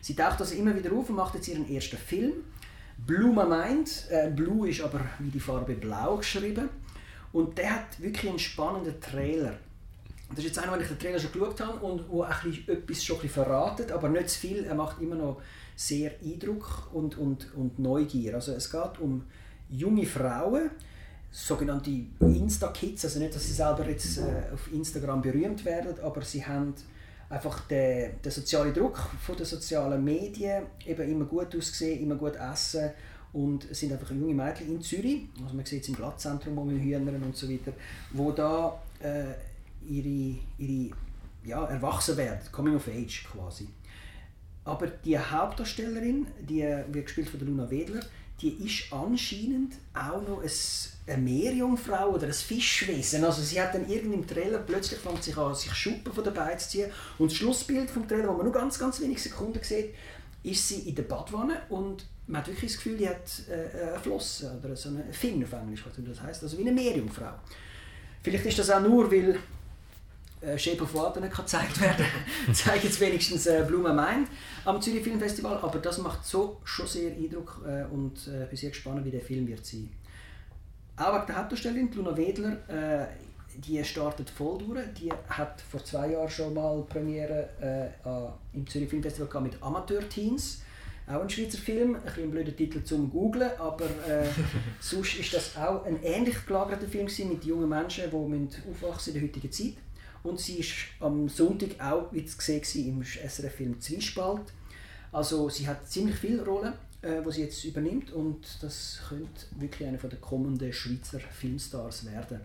Sie taucht also immer wieder auf und macht jetzt ihren ersten Film. Blue My Mind. Äh, Blue ist aber wie die Farbe Blau geschrieben. Und der hat wirklich einen spannenden Trailer. Das ist jetzt einer, den ich den Trailer schon geschaut habe und wo bisschen etwas schon ein bisschen verratet, aber nicht zu viel. Er macht immer noch sehr Eindruck und, und, und Neugier. Also es geht um junge Frauen, sogenannte Insta-Kids, also nicht, dass sie selber jetzt äh, auf Instagram berühmt werden, aber sie haben einfach den, den sozialen Druck von den sozialen Medien, eben immer gut aussehen, immer gut essen und es sind einfach junge Mädchen in Zürich, also man sieht es im Glattzentrum, wo wir Hühnern und so weiter, wo da äh, ihre, ihre ja, erwachsen werden, Coming of Age quasi. Aber die Hauptdarstellerin, die wird gespielt von Luna Wedler, die ist anscheinend auch noch eine Meerjungfrau oder ein Fischwesen. Also sie hat dann irgendeinem Trailer plötzlich fängt sich an, sich Schuppen von der Beine zu ziehen. Und das Schlussbild vom Trailer, wo man nur ganz, ganz wenige Sekunden sieht, ist sie in der Badwanne und man hat wirklich das Gefühl, die hat äh, eine Flosse oder so eine Fin auf Englisch, was das heißt, also wie eine Meerjungfrau. Vielleicht ist das auch nur, weil äh, Shape of Water nicht gezeigt werden kann. zeigt jetzt wenigstens äh, Blume Mind am Zürich Filmfestival, aber das macht so schon sehr Eindruck äh, und äh, bin sehr gespannt, wie der Film wird sein. Auch wegen der Hauptdarstellerin, Luna Wedler, äh, die startet voll durch. Die hat vor zwei Jahren schon mal Premiere äh, im Zürich Filmfestival mit Amateur-Teens. Auch ein Schweizer Film, ein, ein blöder Titel zum Googlen, aber äh, sonst ist das auch ein ähnlich gelagerter Film mit jungen Menschen, die aufwachsen in der heutigen Zeit. Und sie war am Sonntag auch wie zu sehen im SRF-Film Zwiespalt. Also sie hat ziemlich viele Rollen, äh, die sie jetzt übernimmt und das könnte wirklich eine der kommenden Schweizer Filmstars werden.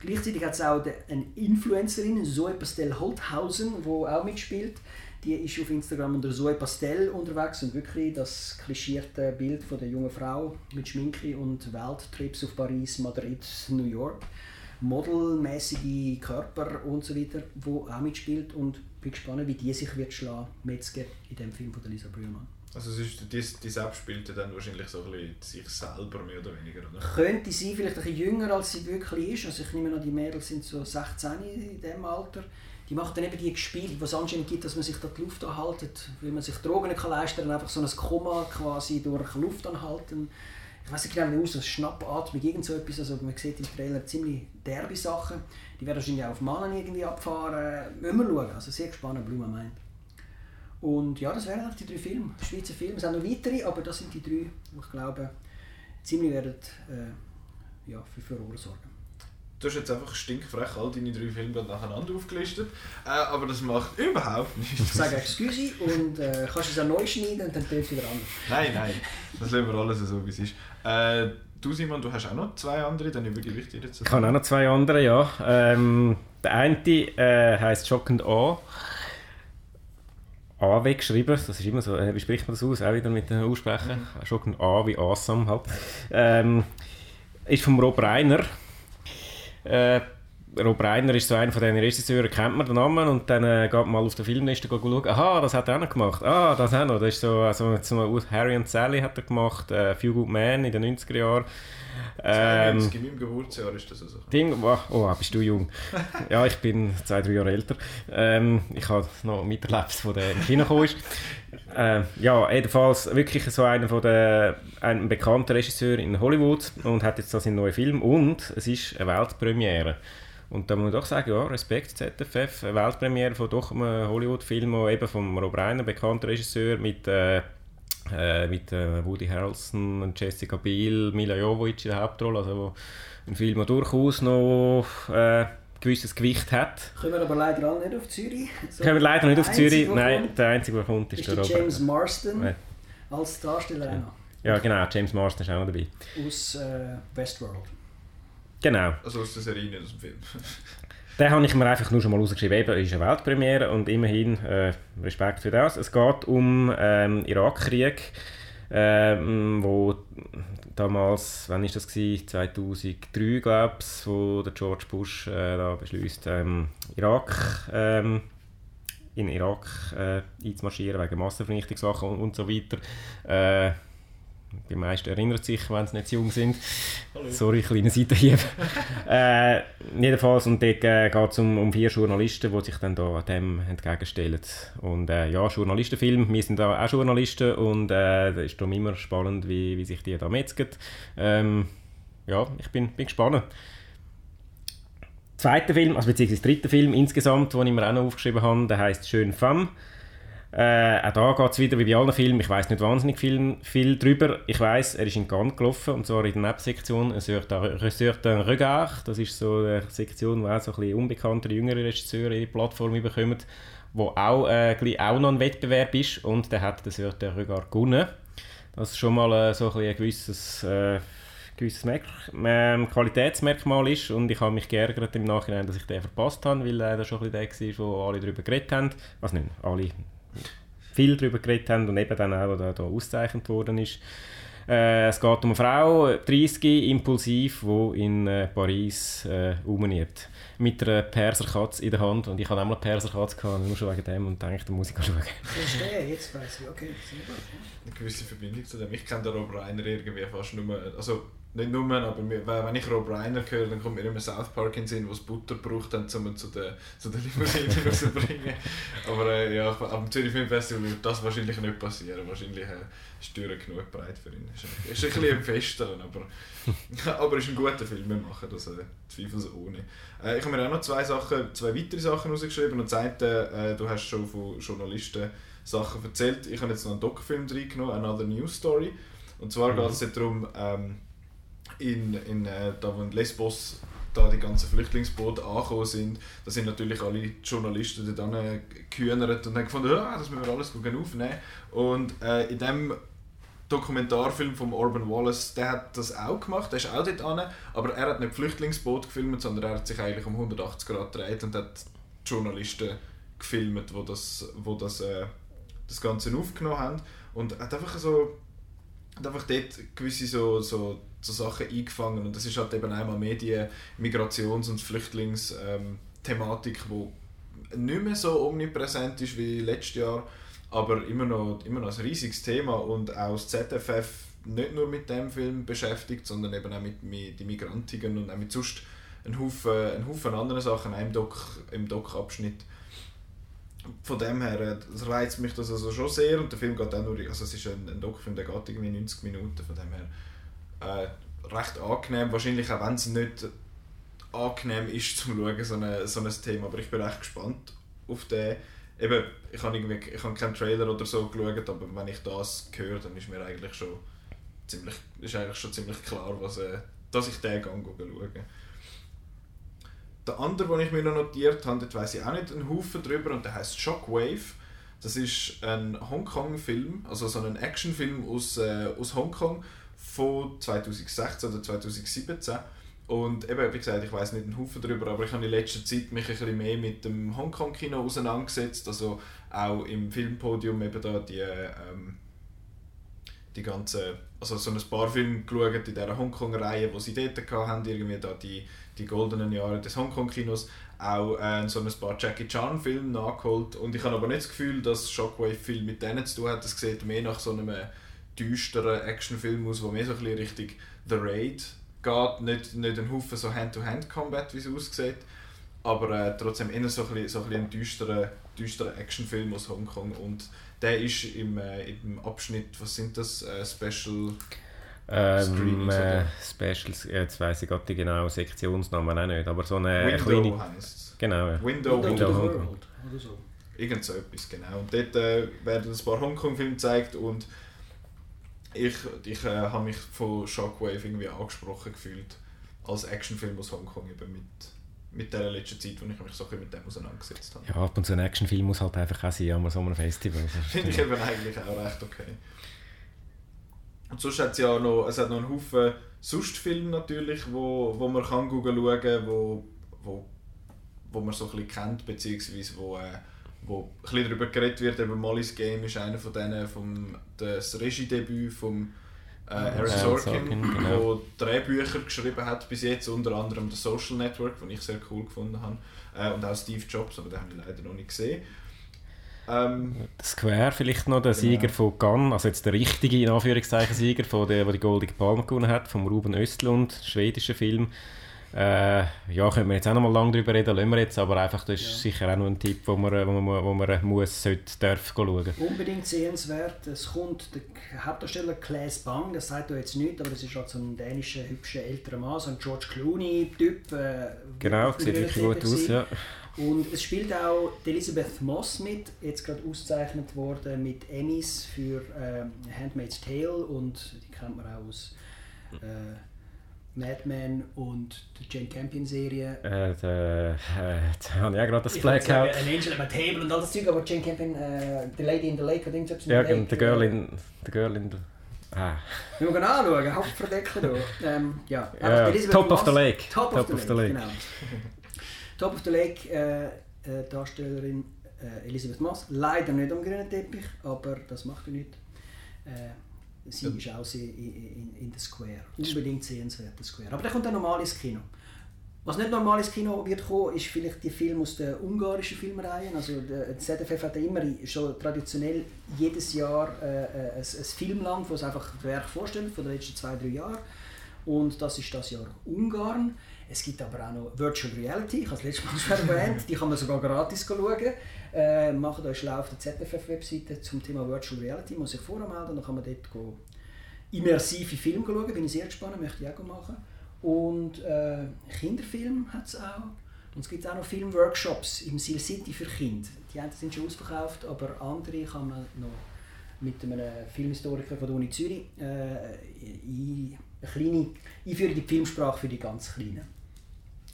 Gleichzeitig hat es auch eine Influencerin, Zoe Pastel Holthausen, die auch mitspielt. Die ist auf Instagram unter Zoe Pastel unterwegs und wirklich das klischierte Bild von der jungen Frau mit Schminke und Welttrips auf Paris, Madrid, New York modelmäßige Körper und so weiter, wo auch mitspielt und bin gespannt, wie die sich wird schlagen, Metzger in dem Film von Lisa Brühlmann. Also es ist, die, die selbst spielt dann wahrscheinlich so ein bisschen sich selber mehr oder weniger, oder? Könnte sie vielleicht ein bisschen jünger, als sie wirklich ist. Also ich nehme an, die Mädels sind so 16 in diesem Alter. Die macht dann eben die Spiele, die es anscheinend gibt, dass man sich da die Luft anhaltet, weil man sich Drogen nicht leisten kann, einfach so ein Koma quasi durch Luft anhalten ich weiß nicht genau, wie aus, so Schnappatmung, irgend so etwas. Also man sieht im Trailer ziemlich derbe Sachen. Die werden wahrscheinlich auch auf Mannen irgendwie abfahren. Müssen wir schauen. Also sehr gespannt, Blume meint. Und ja, das wären eigentlich die drei Filme. Schweizer Filme. Es sind noch weitere, aber das sind die drei, die ich glaube, ziemlich werden äh, ja, für Furore sorgen. Du hast jetzt einfach stinkfrech all deine drei Filme nacheinander aufgelistet, äh, aber das macht überhaupt nichts. Ich sage Excuse und äh, kannst es auch neu schneiden und dann tönt es wieder anders. Nein, nein, das lassen wir alles so, wie es ist. Äh, du Simon, du hast auch noch zwei andere, dann übergebe ich dir jetzt. Ich habe auch noch zwei andere, ja. Ähm, der eine äh, heisst Shock and Awe. AW geschrieben, das ist immer so, äh, wie spricht man das aus? Auch wieder mit den Aussprechen. Mhm. Shock and A wie Awesome halt. Ähm, ist von Rob Reiner. Äh, Rob Reiner ist so einer von diesen Regisseuren, kennt man den Namen und dann äh, geht man mal auf der Filmliste schauen, aha, das hat er auch noch gemacht, ah, das auch noch, das ist so, also, so Harry und Sally hat er gemacht, äh, Few Good Men in den 90er Jahren. Ähm, in meinem Geburtsjahr ist das also. Ding, oh, oh, bist du jung. ja, ich bin zwei, drei Jahre älter. Ähm, ich habe noch miterlebt, wo der in China gekommen ist. Äh, ja, jedenfalls wirklich so einer von der, ein bekannter Regisseur in Hollywood und hat jetzt so seinen neuen Film und es ist eine Weltpremiere. Und da muss ich doch sagen, ja, Respekt ZFF, Weltpremiere von doch einem Hollywood-Film, eben von Rob Reiner, bekannter Regisseur, mit, äh, äh, mit äh, Woody Harrelson, Jessica Biel, Mila Jovovich in der Hauptrolle, also ein Film, der durchaus noch äh, gewisses Gewicht hat. Können wir aber leider alle nicht auf Zürich. So Können wir leider nicht auf Zürich, nein, der einzige, der kommt, ist, ist der Robert. James Marston ja. als Darsteller ja. ja, genau, James Marston ist auch noch dabei. Aus äh, Westworld. Genau. Also aus der Serie, nicht aus dem Film. Den habe ich mir einfach nur schon mal rausgeschrieben. Eben, ist eine Weltpremiere und immerhin äh, Respekt für das. Es geht um ähm, Irakkrieg, ähm, wo damals, wann ist das gewesen? 2003 glaube ich, wo der George Bush äh, da beschließt, ähm, Irak ähm, in Irak äh, einzumarschieren wegen Massenvernichtungssachen und, und so weiter. Äh, die meisten erinnern sich, wenn sie nicht zu jung sind. Hallo. Sorry, kleine Seitenhieb. äh, jedenfalls, und dort äh, geht es um, um vier Journalisten, die sich dann da dem entgegenstellen. Und äh, ja, Journalistenfilm, wir sind da auch Journalisten und äh, es ist darum immer spannend, wie, wie sich die da metzgen. Ähm, ja, ich bin, bin gespannt. Zweiter Film, also beziehungsweise dritter Film insgesamt, den ich mir auch noch aufgeschrieben habe, der heißt «Schön Femme». Äh, auch da geht es wieder wie bei allen Filmen. Ich weiß nicht wahnsinnig viel, viel drüber. Ich weiß, er ist in Cannes gelaufen und zwar in der Nebensektion «Sur d'un Regard». Das ist so eine Sektion, wo auch so ein bisschen unbekanntere, jüngere Regisseure ihre Plattform bekommen, wo auch, äh, auch noch ein Wettbewerb ist und der hat den «Sur d'un Regard» gewonnen. Das ist schon mal äh, so ein, ein gewisses... Äh, gewisses Merk ähm, Qualitätsmerkmal ist und ich habe mich geärgert im Nachhinein, dass ich den verpasst habe, weil er schon ein bisschen der war, wo alle darüber geredet haben. Also nicht alle, viel darüber geredet haben und eben dann auch, der da ausgezeichnet worden ist. Äh, es geht um eine Frau, 30, impulsiv, die in äh, Paris äh, umnimmt. Mit einer Perserkatze in der Hand. Und ich hatte auch eine Perserkatze, gehabt, nur schon wegen dem und dachte, da muss ich schauen. Verstehe, jetzt weiß ich, okay, gut. Eine gewisse Verbindung zu dem. Ich kenne den Rob Reiner irgendwie fast nur, also nicht nur, aber wenn ich Rob Reiner höre, dann kommt mir immer South Park in den Sinn, wo es Butter braucht, um zu den, zu den Limousinen rauszubringen. aber äh, ja, am Zürich Film Festival wird das wahrscheinlich nicht passieren. Wahrscheinlich äh, ist die Tür genug breit für ihn. Ist, ein, ist ein bisschen ein Festeren, aber, aber ist ein guter Film, wir machen das äh, zweifelsohne. Äh, ich habe mir auch noch zwei Sachen, zwei weitere Sachen rausgeschrieben und das äh, du hast schon von Journalisten Sachen erzählt. Ich habe jetzt noch einen Doc-Film reingenommen, Another News Story. Und zwar mhm. geht es darum, ähm, in, in, äh, da wo in Lesbos da die ganzen Flüchtlingsboote angekommen sind, da sind natürlich alle Journalisten dann äh, und haben gefunden, ah, das müssen wir alles gut aufnehmen. Und äh, in dem Dokumentarfilm von Orban Wallace, der hat das auch gemacht, der ist auch dort an, aber er hat nicht Flüchtlingsboot gefilmt, sondern er hat sich eigentlich um 180 Grad gedreht und hat Journalisten gefilmt, wo das, wo das, äh, das Ganze aufgenommen haben und hat einfach so hat einfach dort gewisse so, so so Sachen eingefangen. Und das ist halt eben einmal Medien, Migrations- und Flüchtlingsthematik, die nicht mehr so omnipräsent ist wie letztes Jahr, aber immer noch, immer noch ein riesiges Thema und auch das ZFF nicht nur mit dem Film beschäftigt, sondern eben auch mit, mit den Migrantigen und auch mit sonst einen Haufen, einen Haufen anderen Sachen im Doc-Abschnitt. Doc von dem her äh, das reizt mich das also schon sehr und der Film geht auch nur, also es ist ein, ein Doc-Film, der geht irgendwie 90 Minuten, von dem her äh, recht angenehm. Wahrscheinlich auch wenn es nicht angenehm ist zum Schauen, so, eine, so ein Thema. Aber ich bin echt gespannt auf den. Eben, ich habe, irgendwie, ich habe keinen Trailer oder so geschaut, aber wenn ich das höre, dann ist mir eigentlich schon ziemlich, ist eigentlich schon ziemlich klar, was, äh, dass ich den Gang schaue. Der andere, den ich mir noch notiert habe, dort weiss ich auch nicht einen Haufen drüber und der heißt Shockwave. Das ist ein Hongkong-Film, also so ein Actionfilm aus, äh, aus Hongkong von 2016 oder 2017. Und eben, wie gesagt, ich weiß nicht einen Haufen darüber, aber ich habe in letzter Zeit mich ein bisschen mehr mit dem Hongkong-Kino auseinandergesetzt. Also auch im Filmpodium eben da die, ähm, die ganze, also so ein paar Filme geschaut in dieser Hongkong-Reihe, die sie dort hatten, irgendwie da die, die goldenen Jahre des Hongkong-Kinos. Auch äh, so ein paar Jackie Chan-Filme nachgeholt. Und ich habe aber nicht das Gefühl, dass Shockwave viel mit denen zu tun hat. Das sieht mehr nach so einem düsteren Actionfilm aus, der mehr so ein bisschen Richtung The Raid geht. Nicht, nicht ein Haufen so Hand-to-Hand-Combat, wie es aussieht, aber äh, trotzdem eher so ein, bisschen, so ein, bisschen ein Actionfilm aus Hongkong. Und der ist im, äh, im Abschnitt, was sind das, äh, Special... Ähm, äh, Specials, jetzt weiss ich gerade die genauen Sektionsnamen auch nicht, aber so eine Window kleine... Heisst Genau, ja. Window, Window, Window Hongkong. Oder so. Irgend so etwas, genau. Und dort äh, werden ein paar Hongkong-Filme gezeigt und ich, ich äh, habe mich von Shockwave irgendwie angesprochen gefühlt als Actionfilm aus Hongkong eben mit, mit der letzten Zeit, wo ich mich so mit dem auseinandergesetzt habe. Ja, ab und zu ein Actionfilm muss halt einfach auch sein an so einem Festival. Finde ich eben eigentlich auch recht okay. Und sonst hat es ja noch, es hat noch einen Haufen Sonstfilme natürlich, wo, wo man kann schauen kann, wo, wo, wo man so ein bisschen kennt, beziehungsweise wo... Äh, wo ein bisschen darüber geredet wird, eben Molly's Game ist einer von denen vom das Regiedebüt von äh, Aaron Sorkin, Sorkin genau. Drehbücher geschrieben hat bis jetzt, unter anderem The Social Network, den ich sehr cool gefunden habe, äh, und auch Steve Jobs, aber den habe ich leider noch nicht gesehen. Ähm, Square vielleicht noch, der Sieger von Cannes, also jetzt der richtige, in Anführungszeichen, Sieger, von der, der die Goldige Palme gewonnen hat, vom Ruben Östlund, schwedischer Film. Äh, ja, können wir jetzt auch noch mal lange darüber reden, lassen wir jetzt, aber einfach, das ist ja. sicher auch noch ein Tipp, wo man, wo man, wo man muss, sollte, darf schauen. Unbedingt sehenswert. Es kommt der Hauptdarsteller Claes Bang, das sagt er jetzt nicht, aber das ist halt so ein dänischer, hübscher, älterer Mann, so ein George Clooney-Typ. Äh, genau, sieht wirklich gut aus, ja. Und es spielt auch Elizabeth Moss mit, jetzt gerade ausgezeichnet worden mit Emmys für äh, Handmaid's Tale und die kennt man auch aus äh, Mad Men und die Jane Campion Serie. Äh, da, äh, da habe ich auch gerade das Blackout. An Angel at Table und all das Zeug, aber Jane Campion, äh, The Lady in the Lake oder irgendwas. Ja, the, the Girl in... The Girl in the... Ah. Wir können anschauen, Hauptverdecker da. Ähm, ja, ja Top of the Lake. Top, Top of, the, of the Lake, genau. Top of the Lake, äh, äh, Darstellerin äh, Elisabeth Moss. Leider nicht am grünen Teppich, aber das macht ja nichts. Äh, sie ja. ist auch in, in, in der Square. Unbedingt sehenswert, der Square. Aber der kommt dann normal ins Kino. Was nicht normal ins Kino wird kommen, ist vielleicht die Film aus den ungarischen Filmreihen. Also der ZFF hat immer schon traditionell jedes Jahr äh, äh, ein, ein Filmland, das einfach das Werk vorstellt, von den letzten zwei, drei Jahren. Und das ist das Jahr Ungarn. Es gibt aber auch noch Virtual Reality, ich habe es letztes Mal schon erwähnt, die kann man sogar gratis schauen. Äh, macht euch schlau auf der ZFF-Webseite zum Thema Virtual Reality, muss sich voranmelden, dann kann man dort immersive Filme schauen, bin ich sehr gespannt, möchte ich auch machen. Und äh, Kinderfilm hat es auch. Und es gibt auch noch Filmworkshops im Seal City für Kinder. Die einen sind schon ausverkauft, aber andere kann man noch mit einem Filmhistoriker von der Uni Zürich äh, eine kleine Einführung in die Filmsprache für die ganz Kleinen.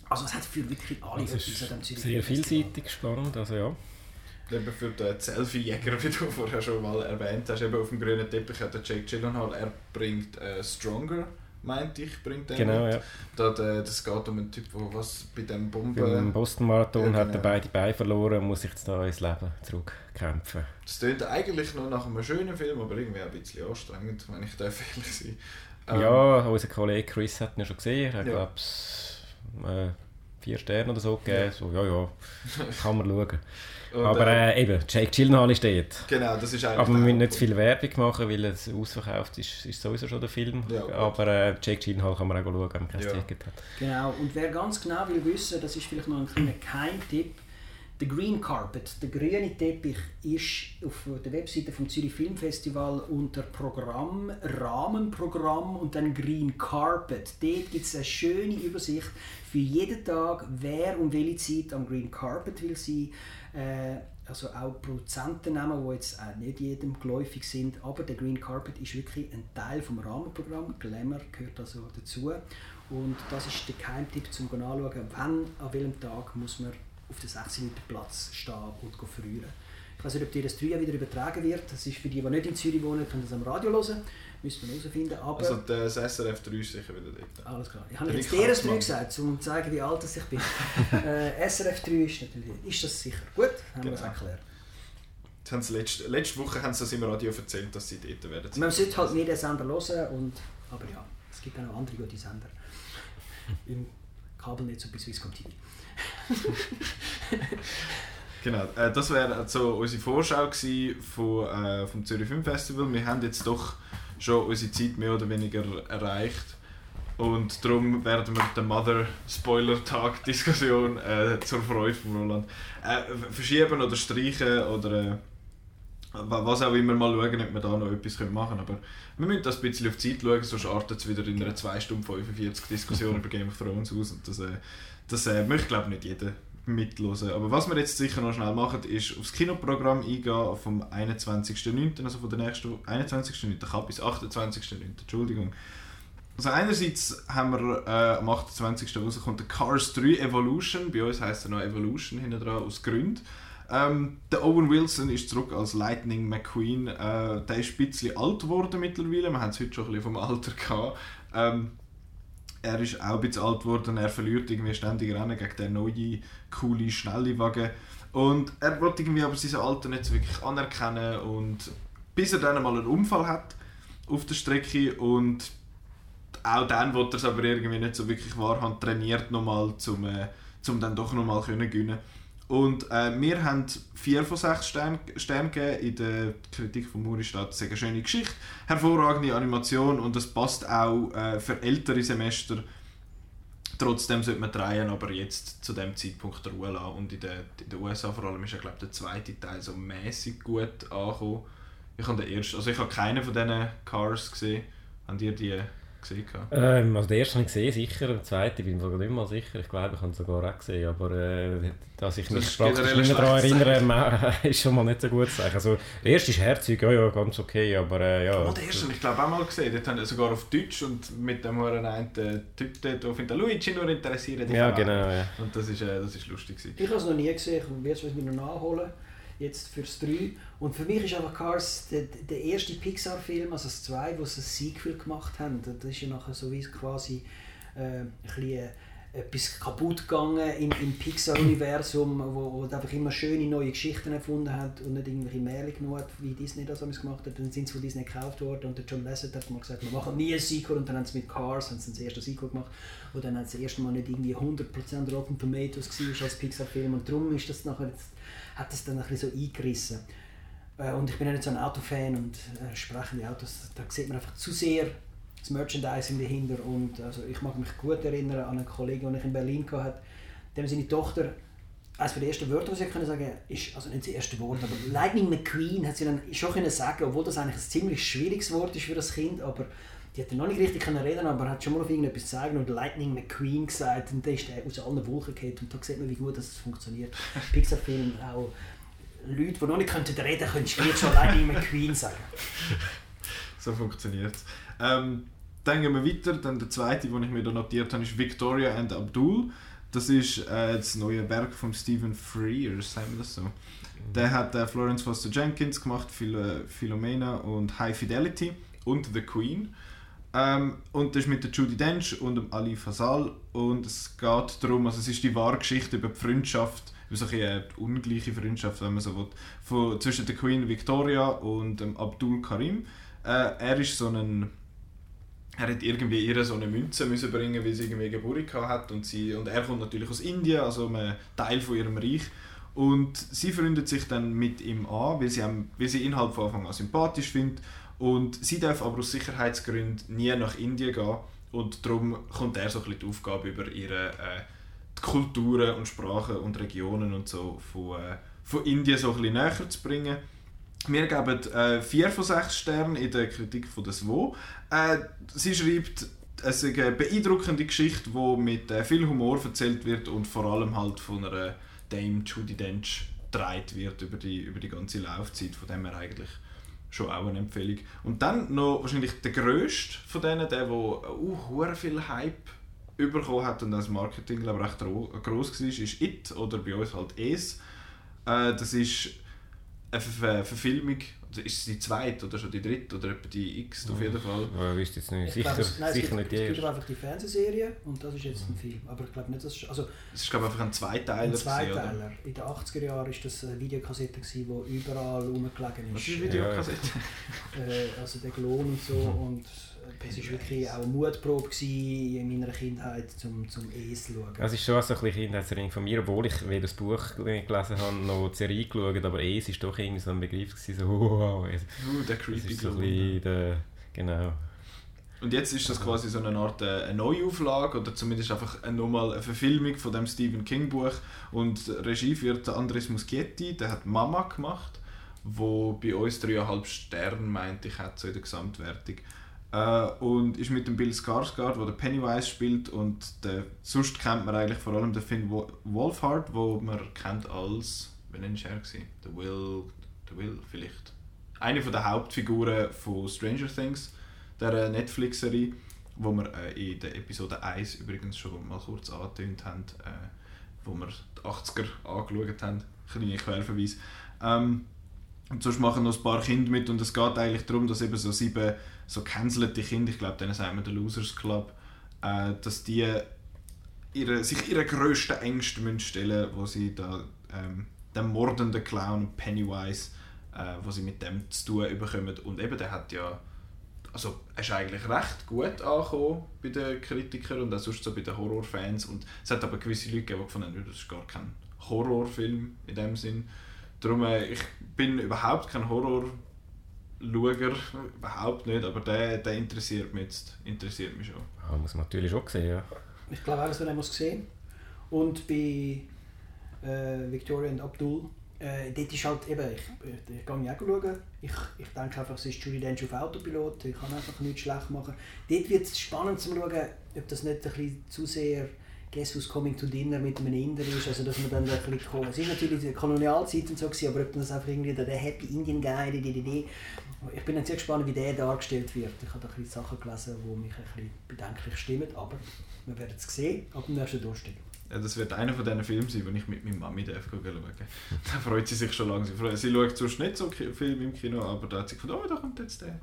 Also es hat für wirklich alle ist an Sehr vielseitig spannend, also ja. Eben für den Selfie-Jäger, wie du vorher schon mal erwähnt hast, eben auf dem grünen Teppich hat der Jake Gyllenhaal, er bringt äh, Stronger, meinte ich, bringt er Genau, mit. ja. Da, der, das geht um einen Typ, der was bei dem Bomben... Beim Boston-Marathon ja, genau. hat er beide Beine verloren und muss sich jetzt da ins Leben zurückkämpfen. Das klingt eigentlich noch nach einem schönen Film, aber irgendwie ein bisschen anstrengend, wenn ich da ehrlich sein ähm, Ja, unser Kollege Chris hat ihn ja schon gesehen, er ja. glaube äh, vier Sterne oder so gegeben. Ja. So, ja, ja, kann man schauen. Und, aber äh, eben, Jake Gyllenhaal ist dort. Genau, das ist Aber wir müssen nicht zu viel Werbung machen, weil es ausverkauft ist, ist sowieso schon der Film. Ja, aber äh, Jake Gyllenhaal kann man auch schauen, wenn man kein ja. Ticket hat. Genau, und wer ganz genau will wissen, das ist vielleicht noch ein kleiner Geheimtipp, der Green Carpet, der grüne Teppich, ist auf der Webseite vom Zürich Filmfestival unter Programm, Rahmenprogramm und dann Green Carpet. Dort gibt es eine schöne Übersicht für jeden Tag, wer um welche Zeit am Green Carpet will sein. Äh, also auch Produzentennamen, die jetzt auch nicht jedem geläufig sind, aber der Green Carpet ist wirklich ein Teil vom Rahmenprogramm. Glamour gehört also dazu. Und das ist der Geheimtipp zum Anschauen, wann, an welchem Tag muss man auf den 6 Minuten Platz stehen und frieren. Ich weiß nicht, ob dir das 3 wieder übertragen wird. Das ist für die, die nicht in Zürich wohnen, können das am Radio hören. Müssen wir herausfinden. Aber also das SRF 3 ist sicher wieder dort. Alles klar. Ich habe jetzt DRS 3 gesagt, um zu zeigen, wie alt ich bin. äh, SRF 3 ist natürlich ist das sicher. Gut, haben genau. wir das erklärt. Haben sie letzte, letzte Woche haben sie das im Radio erzählt, dass sie dort werden. Man sollte halt nie den Sender hören, und, aber ja, es gibt auch noch andere gute Sender. Im Kabelnetz und bei Swisscom TV. genau, äh, das wäre so unsere Vorschau von, äh, vom Zürich Film Festival. Wir haben jetzt doch schon unsere Zeit mehr oder weniger erreicht. Und darum werden wir den Mother-Spoiler-Tag-Diskussion äh, zur Freude von Roland äh, verschieben oder streichen oder äh, was auch immer mal schauen, ob wir da noch etwas machen können. Aber wir müssen das ein bisschen auf die Zeit schauen, sonst artet es wieder in einer 2 Stunden 45 Diskussion über Game of Thrones aus. Und das, äh, das äh, möchte, glaube nicht jeder mitlosen. Aber was wir jetzt sicher noch schnell machen, ist aufs Kinoprogramm eingehen vom 21.09., also von der nächsten 21.09. Kap bis 28.09. Entschuldigung. Also einerseits haben wir äh, am 28. rauskommt der Cars 3 Evolution, bei uns heißt er noch Evolution hinten dran, aus Gründen. Ähm, der Owen Wilson ist zurück als Lightning McQueen. Äh, der ist ein bisschen alt geworden mittlerweile, wir haben es heute schon ein bisschen vom Alter gehabt. Ähm, er ist auch ein bisschen alt geworden, er verliert irgendwie ständig Rennen gegen den neuen, coole, schnelle Wagen. Und er wollte irgendwie aber sein Alter nicht so wirklich anerkennen und bis er dann mal einen Unfall hat auf der Strecke und auch dann wollte er es aber irgendwie nicht so wirklich wahrhand trainiert nochmal, um, äh, um dann doch nochmal können gewinnen Und äh, wir haben 4 von 6 Sternen Stern gegeben. In der Kritik von Muri steht, eine schöne Geschichte, hervorragende Animation und es passt auch äh, für ältere Semester. Trotzdem sollte man drehen, aber jetzt zu dem Zeitpunkt der Ruhe lassen. Und in den, in den USA vor allem ist ja, glaube der zweite Teil so mäßig gut angekommen. Ich habe den ersten, also ich habe keinen von diesen Cars gesehen. Habt ihr die gesehen? Ähm, also den ersten habe ich gesehen, sicher. Den zweiten bin ich sogar nicht mal sicher. Ich glaube, ich habe ihn sogar auch gesehen. Aber äh, dass ich mich praktisch nicht mehr daran erinnere, ist schon mal nicht so gut zu sagen. Also, der erste ist herzig, ja, ja, ganz okay, aber äh, ja. Oh, der erste habe ich glaube auch mal gesehen. Dort haben sogar auf Deutsch und mit dem einen Typ dort, der findet Luigi nur interessiert. Ja, genau, ja. Und das ist, äh, das ist lustig gewesen. Ich habe es noch nie gesehen, ich werde es mir noch nachholen jetzt fürs 3. Und für mich ist einfach Cars der, der erste Pixar-Film, also das 2, wo sie ein Sequel gemacht haben. Das ist ja nachher so wie quasi äh, ein bisschen etwas kaputt gegangen im, im Pixar-Universum, wo, wo einfach immer schöne neue Geschichten erfunden hat und nicht irgendwelche Märchen genug hat, wie Disney das gemacht hat. Dann sind sie von Disney gekauft worden und der John Lasseter hat mal gesagt, wir machen nie ein Sequel und dann haben sie mit Cars haben sie das erste Sequel gemacht und dann haben sie das erste Mal nicht irgendwie 100% Rotten Tomatoes gewesen, als Pixar-Film und darum ist das nachher, hat das dann ein bisschen so eingerissen. Äh, und ich bin ja nicht so ein Autofan und äh, sprechende Autos, da sieht man einfach zu sehr das Merchandising dahinter. Und also ich mag mich gut erinnern an einen Kollegen, den ich in Berlin hatte, dem seine Tochter eines der ersten Wörter, was ich können sagen ist, also nicht das erste Wort, aber Lightning McQueen hat sie dann schon können sagen, obwohl das eigentlich ein ziemlich schwieriges Wort ist für das Kind, aber die hat noch nicht richtig können reden, aber hat schon mal auf irgendetwas gesagt und Lightning McQueen gesagt und dann ist er aus allen Wolken gefallen und da sieht man, wie gut das funktioniert. Pixar-Film auch Leute, die noch nicht reden könnten, können schon Lightning McQueen sagen. So funktioniert es. Ähm, dann gehen wir weiter. Dann der zweite, den ich mir da notiert habe, ist Victoria and Abdul. Das ist äh, das neue Werk von Stephen Frears, sagen wir das so. Mhm. Der hat äh, Florence Foster Jenkins gemacht, Phil äh, Philomena und High Fidelity und The Queen. Ähm, und das ist mit der Judy Dench und dem Ali Fasal und es geht darum, also es ist die wahre Geschichte über die Freundschaft, über so eine ungleiche Freundschaft, wenn man so will, von, zwischen der Queen Victoria und dem Abdul Karim. Äh, er ist so ein er hat irgendwie ihr so eine Münze müssen bringen, weil sie irgendwie Geburt hat und sie und er kommt natürlich aus Indien, also ein Teil von ihrem Reich. Und sie freundet sich dann mit ihm an, weil sie, haben, weil sie ihn halt von Anfang an sympathisch findet. Und sie darf aber aus Sicherheitsgründen nie nach Indien gehen. Und darum kommt er so ein die Aufgabe über ihre äh, Kulturen und Sprachen und Regionen und so von, äh, von Indien so ein näher zu bringen wir geben äh, 4 von 6 Sternen in der Kritik von der SWO. Äh, sie schreibt, es ist eine beeindruckende Geschichte, die mit äh, viel Humor erzählt wird und vor allem halt von einer Dame Judy Dench gedreht wird über die, über die ganze Laufzeit. Von dem her eigentlich schon auch eine Empfehlung. Und dann noch wahrscheinlich der grösste von denen, der, der uh, viel Hype bekommen hat und das Marketing glaube ich, recht groß war, ist It oder bei uns halt Es. Äh, das ist eine Ver Verfilmung, also ist es die zweite oder schon die dritte oder etwa die X auf jeden Fall? Ja, ich wüsste jetzt nicht. Sicher, glaube, nein, sicher nicht die erste. Es gibt einfach die Fernsehserie und das ist jetzt ein Film. Aber ich glaube nicht, dass es... Also, es ist glaube einfach ein Zweiteiler. Ein Zweiteiler. In den 80er Jahren war das eine Videokassette, die überall rumgelegen ist. Was ist eine Videokassette? äh, also der Klon und so und es war wirklich auch eine Mutprobe in meiner Kindheit, zum, zum Es zu schauen. Es ist schon so ein bisschen Kindheitserinnerung von mir, obwohl ich weder das Buch gelesen habe, noch die Serie geschaut aber Es war doch irgendwie so ein Begriff, gewesen, so wow. Uh, der creepy so der, Genau. Und jetzt ist das quasi so eine Art äh, eine Neuauflage oder zumindest einfach nochmal eine Verfilmung von dem Stephen King Buch und Regie führt Andres Muschietti, der hat Mama gemacht, wo bei uns 3,5 Sterne meinte ich hat so in der Gesamtwertung. Äh, und ist mit dem Bill Skarsgård, der Pennywise spielt und der, sonst kennt man eigentlich vor allem den Finn Wolfhard, wo man kennt als, wie nennt er Der Will, der Will vielleicht. Eine der Hauptfiguren von Stranger Things, der Netflix-Serie, wo wir äh, in der Episode 1 übrigens schon mal kurz angetönt haben, äh, wo wir die 80er angeschaut haben, kleine Querverweis. Ähm, und sonst machen noch ein paar Kinder mit und es geht eigentlich darum, dass eben so sieben so cancelte Kinder, ich glaube, denen sagen wir der Losers Club, äh, dass die ihre, sich ihre grössten Ängste müssen stellen wo sie da ähm, den mordenden Clown Pennywise, äh, wo sie mit dem zu tun bekommen. Und eben, der hat ja also er ist eigentlich recht gut angekommen bei den Kritikern und auch sonst so bei den Horrorfans und es hat aber gewisse Leute gegeben, die gefunden haben, das ist gar kein Horrorfilm in dem Sinn. Darum, äh, ich bin überhaupt kein Horror Schauer, überhaupt nicht, aber der, der interessiert mich jetzt, interessiert mich schon. Ja, muss man natürlich schon sehen, ja. Ich glaube auch, dass man muss sehen Und bei äh, Victoria und Abdul, äh, dort ist halt eben, ich, ich, ich gehe auch schauen, ich, ich denke einfach, es ist Julie Dench auf Autopilot, ich kann einfach nichts schlecht machen. Dort wird es spannend zu schauen, ob das nicht ein bisschen zu sehr Guess Who's Coming to Dinner mit einem Inder ist, also dass man dann ein bisschen kommt. Es ist natürlich die Kolonialzeit und so, gewesen, aber ob das einfach irgendwie der Happy Indian Guy, die, die, die, ich bin dann sehr gespannt, wie der dargestellt wird. Ich habe da ein bisschen Sachen gelesen, die mich ein bisschen bedenklich stimmen, aber wir werden es sehen ab dem nächsten Durchstieg. Ja, das wird einer von diesen Filmen sein, den ich mit meiner Mami darf schauen. Da freut sie sich schon lange. Sie schaut sonst nicht so Filme im Kino, aber da hat sie gedacht, oh, da kommt jetzt der,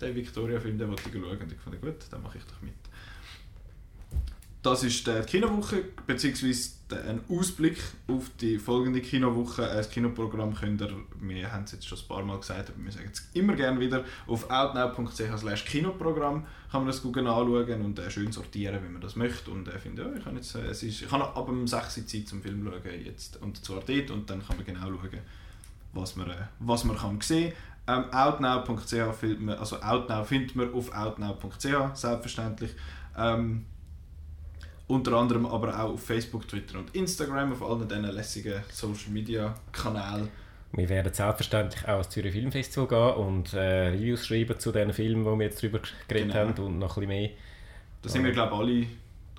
der Victoria-Film, den wollte ich schauen. Und ich fand, gut, dann mache ich doch mit. Das ist die Kinowoche, beziehungsweise ein Ausblick auf die folgende Kinowoche. Das Kinoprogramm könnt ihr, wir haben es jetzt schon ein paar Mal gesagt, aber wir sagen es immer gerne wieder, auf outnow.ch Kinoprogramm kann man das gut anschauen und äh, schön sortieren, wenn man das möchte. Und äh, finde, ja, ich, kann jetzt, äh, es ist, ich habe ab dem 6 Uhr Zeit zum Film schauen jetzt, und zwar dort und dann kann man genau schauen, was man, äh, was man kann sehen kann. Ähm, outnow.ch findet man, also outnow findet man auf outnow.ch, selbstverständlich. Ähm, unter anderem aber auch auf Facebook, Twitter und Instagram, auf allen diesen lässigen Social Media Kanälen. Wir werden selbstverständlich auch ans Zürich Filmfestival gehen und äh, Reviews schreiben zu den Filmen, wo wir jetzt drüber geredet genau. haben und noch ein bisschen mehr. Da sind wir, glaube ich, alle,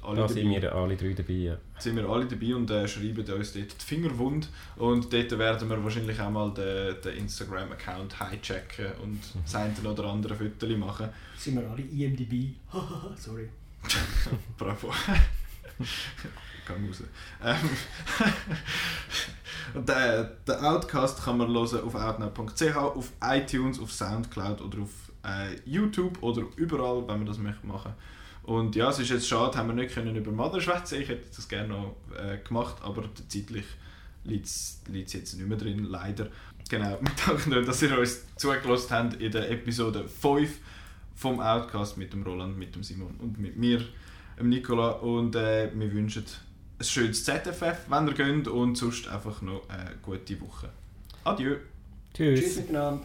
alle da dabei. sind wir alle drei dabei, ja. Da sind wir alle dabei und äh, schreiben uns dort die Finger wund. Und dort werden wir wahrscheinlich auch mal den, den Instagram-Account hijacken und das eine oder andere Foto machen. Sind wir alle IMDb? Sorry. Bravo. Gang raus. Ähm, den, den Outcast kann man hören auf outnow.ch, auf iTunes, auf Soundcloud oder auf äh, YouTube oder überall, wenn man das möchte machen. Und ja, es ist jetzt schade, haben wir nicht können über Mother schwätzen. Ich hätte das gerne noch äh, gemacht, aber zeitlich liegt es jetzt nicht mehr drin, leider. Genau, wir danken euch, dass ihr uns zugelassen habt in der Episode 5 vom Outcast mit dem Roland, mit dem Simon und mit mir Nicola. Und äh, wir wünschen ein schönes ZFF, wenn ihr geht. Und sonst einfach noch eine gute Woche. Adieu. Tschüss. Tschüss miteinander.